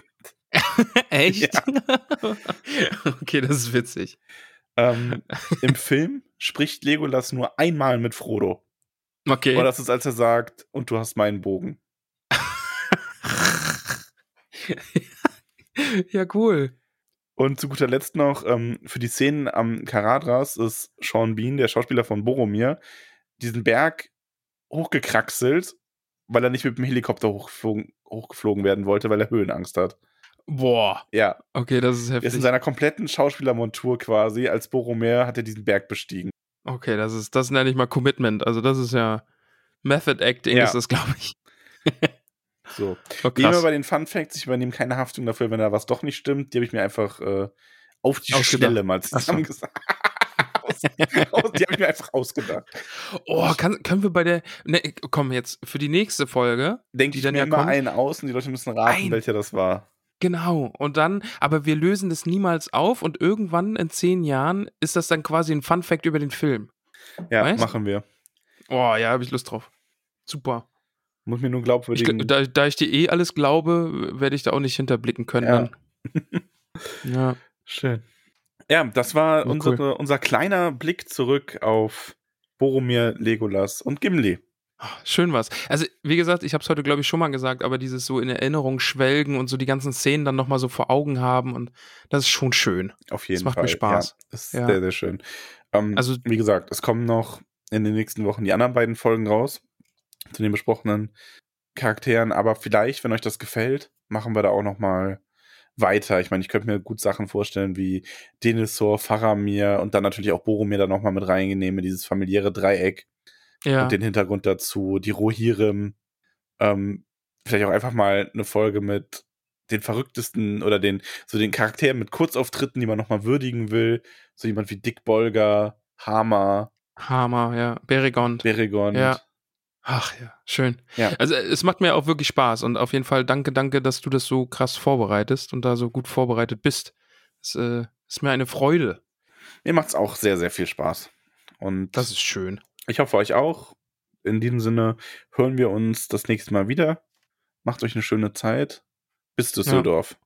Echt? okay, das ist witzig. Ähm, Im Film spricht Legolas nur einmal mit Frodo. Okay. Und das ist, als er sagt, und du hast meinen Bogen. ja, cool. Und zu guter Letzt noch, ähm, für die Szenen am Karadras ist Sean Bean, der Schauspieler von Boromir, diesen Berg hochgekraxelt, weil er nicht mit dem Helikopter hochgeflogen, hochgeflogen werden wollte, weil er Höhenangst hat. Boah. Ja, Okay, das ist er ist in heftig. seiner kompletten Schauspielermontur quasi, als Boromir hat er diesen Berg bestiegen. Okay, das ist, das nenne ich mal Commitment. Also das ist ja Method Acting Ja. ist das, glaube ich. So. Oh, immer krass. bei den Fun Facts, ich übernehme keine Haftung dafür, wenn da was doch nicht stimmt. Die habe ich mir einfach äh, auf die Ausgedacht. Schnelle mal zusammengesagt. Aus, die habe ich mir einfach ausgedacht. Oh, kann, können wir bei der. Ne, komm, jetzt für die nächste Folge. Denke ich dann mir ja immer kommt? einen aus und die Leute müssen raten, Ein. welcher das war. Genau. Und dann, aber wir lösen das niemals auf und irgendwann in zehn Jahren ist das dann quasi ein Fun Fact über den Film. Ja, Weißt? machen wir. Oh, ja, habe ich Lust drauf. Super. Muss mir nur Ich, glaubwürdigen. da, da ich dir eh alles glaube, werde ich da auch nicht hinterblicken können. Ja. Ja. Schön. Ja, das war Ja, unsere, cool. unser kleiner Blick zurück auf Boromir, Legolas und Gimli. Schön was. Also, wie gesagt, ich habe es heute, glaube ich, schon mal gesagt, aber dieses so in Erinnerung schwelgen und so die ganzen Szenen dann nochmal so vor Augen haben und das ist schon schön. Auf jeden macht Fall. mir Spaß. Ja, ist Ja. sehr, sehr schön. Ähm, Also- wie gesagt, es kommen noch in den nächsten Wochen die anderen beiden Folgen raus zu den besprochenen Charakteren. Aber vielleicht, wenn euch das gefällt, machen wir da auch noch mal weiter. Ich meine, ich könnte mir gut Sachen vorstellen wie Denethor, Faramir und dann natürlich auch Boromir da noch mal mit reinnehmen, dieses familiäre Dreieck Ja. und den Hintergrund dazu, die Rohirrim. Ähm, vielleicht auch einfach mal eine Folge mit den verrücktesten oder den so den Charakteren mit Kurzauftritten, die man nochmal würdigen will. So jemand wie Dick Bolger, Hammer, Hammer, ja. Beregond. Beregond. Ja. Ach ja, schön. Ja. Also es macht mir auch wirklich Spaß und auf jeden Fall danke, danke, dass du das so krass vorbereitest und da so gut vorbereitet bist. Es äh, ist mir eine Freude. Mir macht's auch sehr, sehr viel Spaß. Und Das ist schön. ich hoffe euch auch. In diesem Sinne hören wir uns das nächste Mal wieder. Macht euch eine schöne Zeit. Bis Düsseldorf.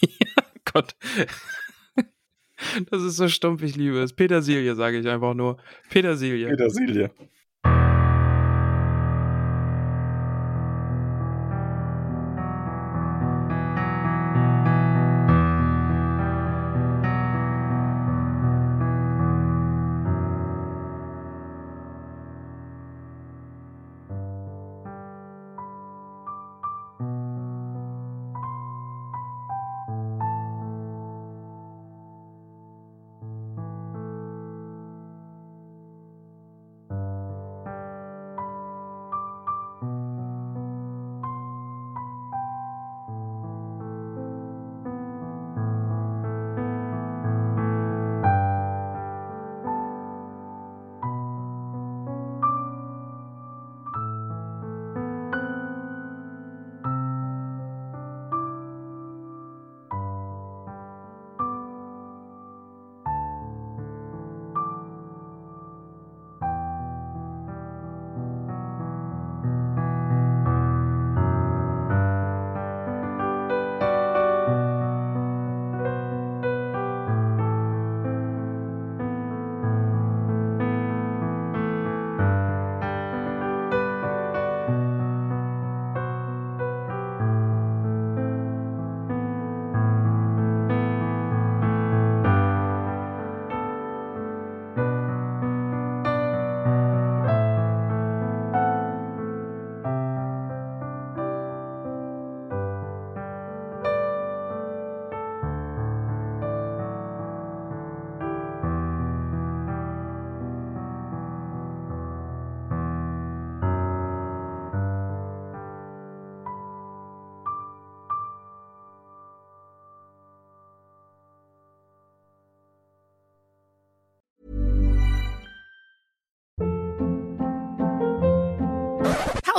ja, Gott. Das ist so stumpf, ich liebe es. Petersilie, sage ich einfach nur. Petersilie. Petersilie.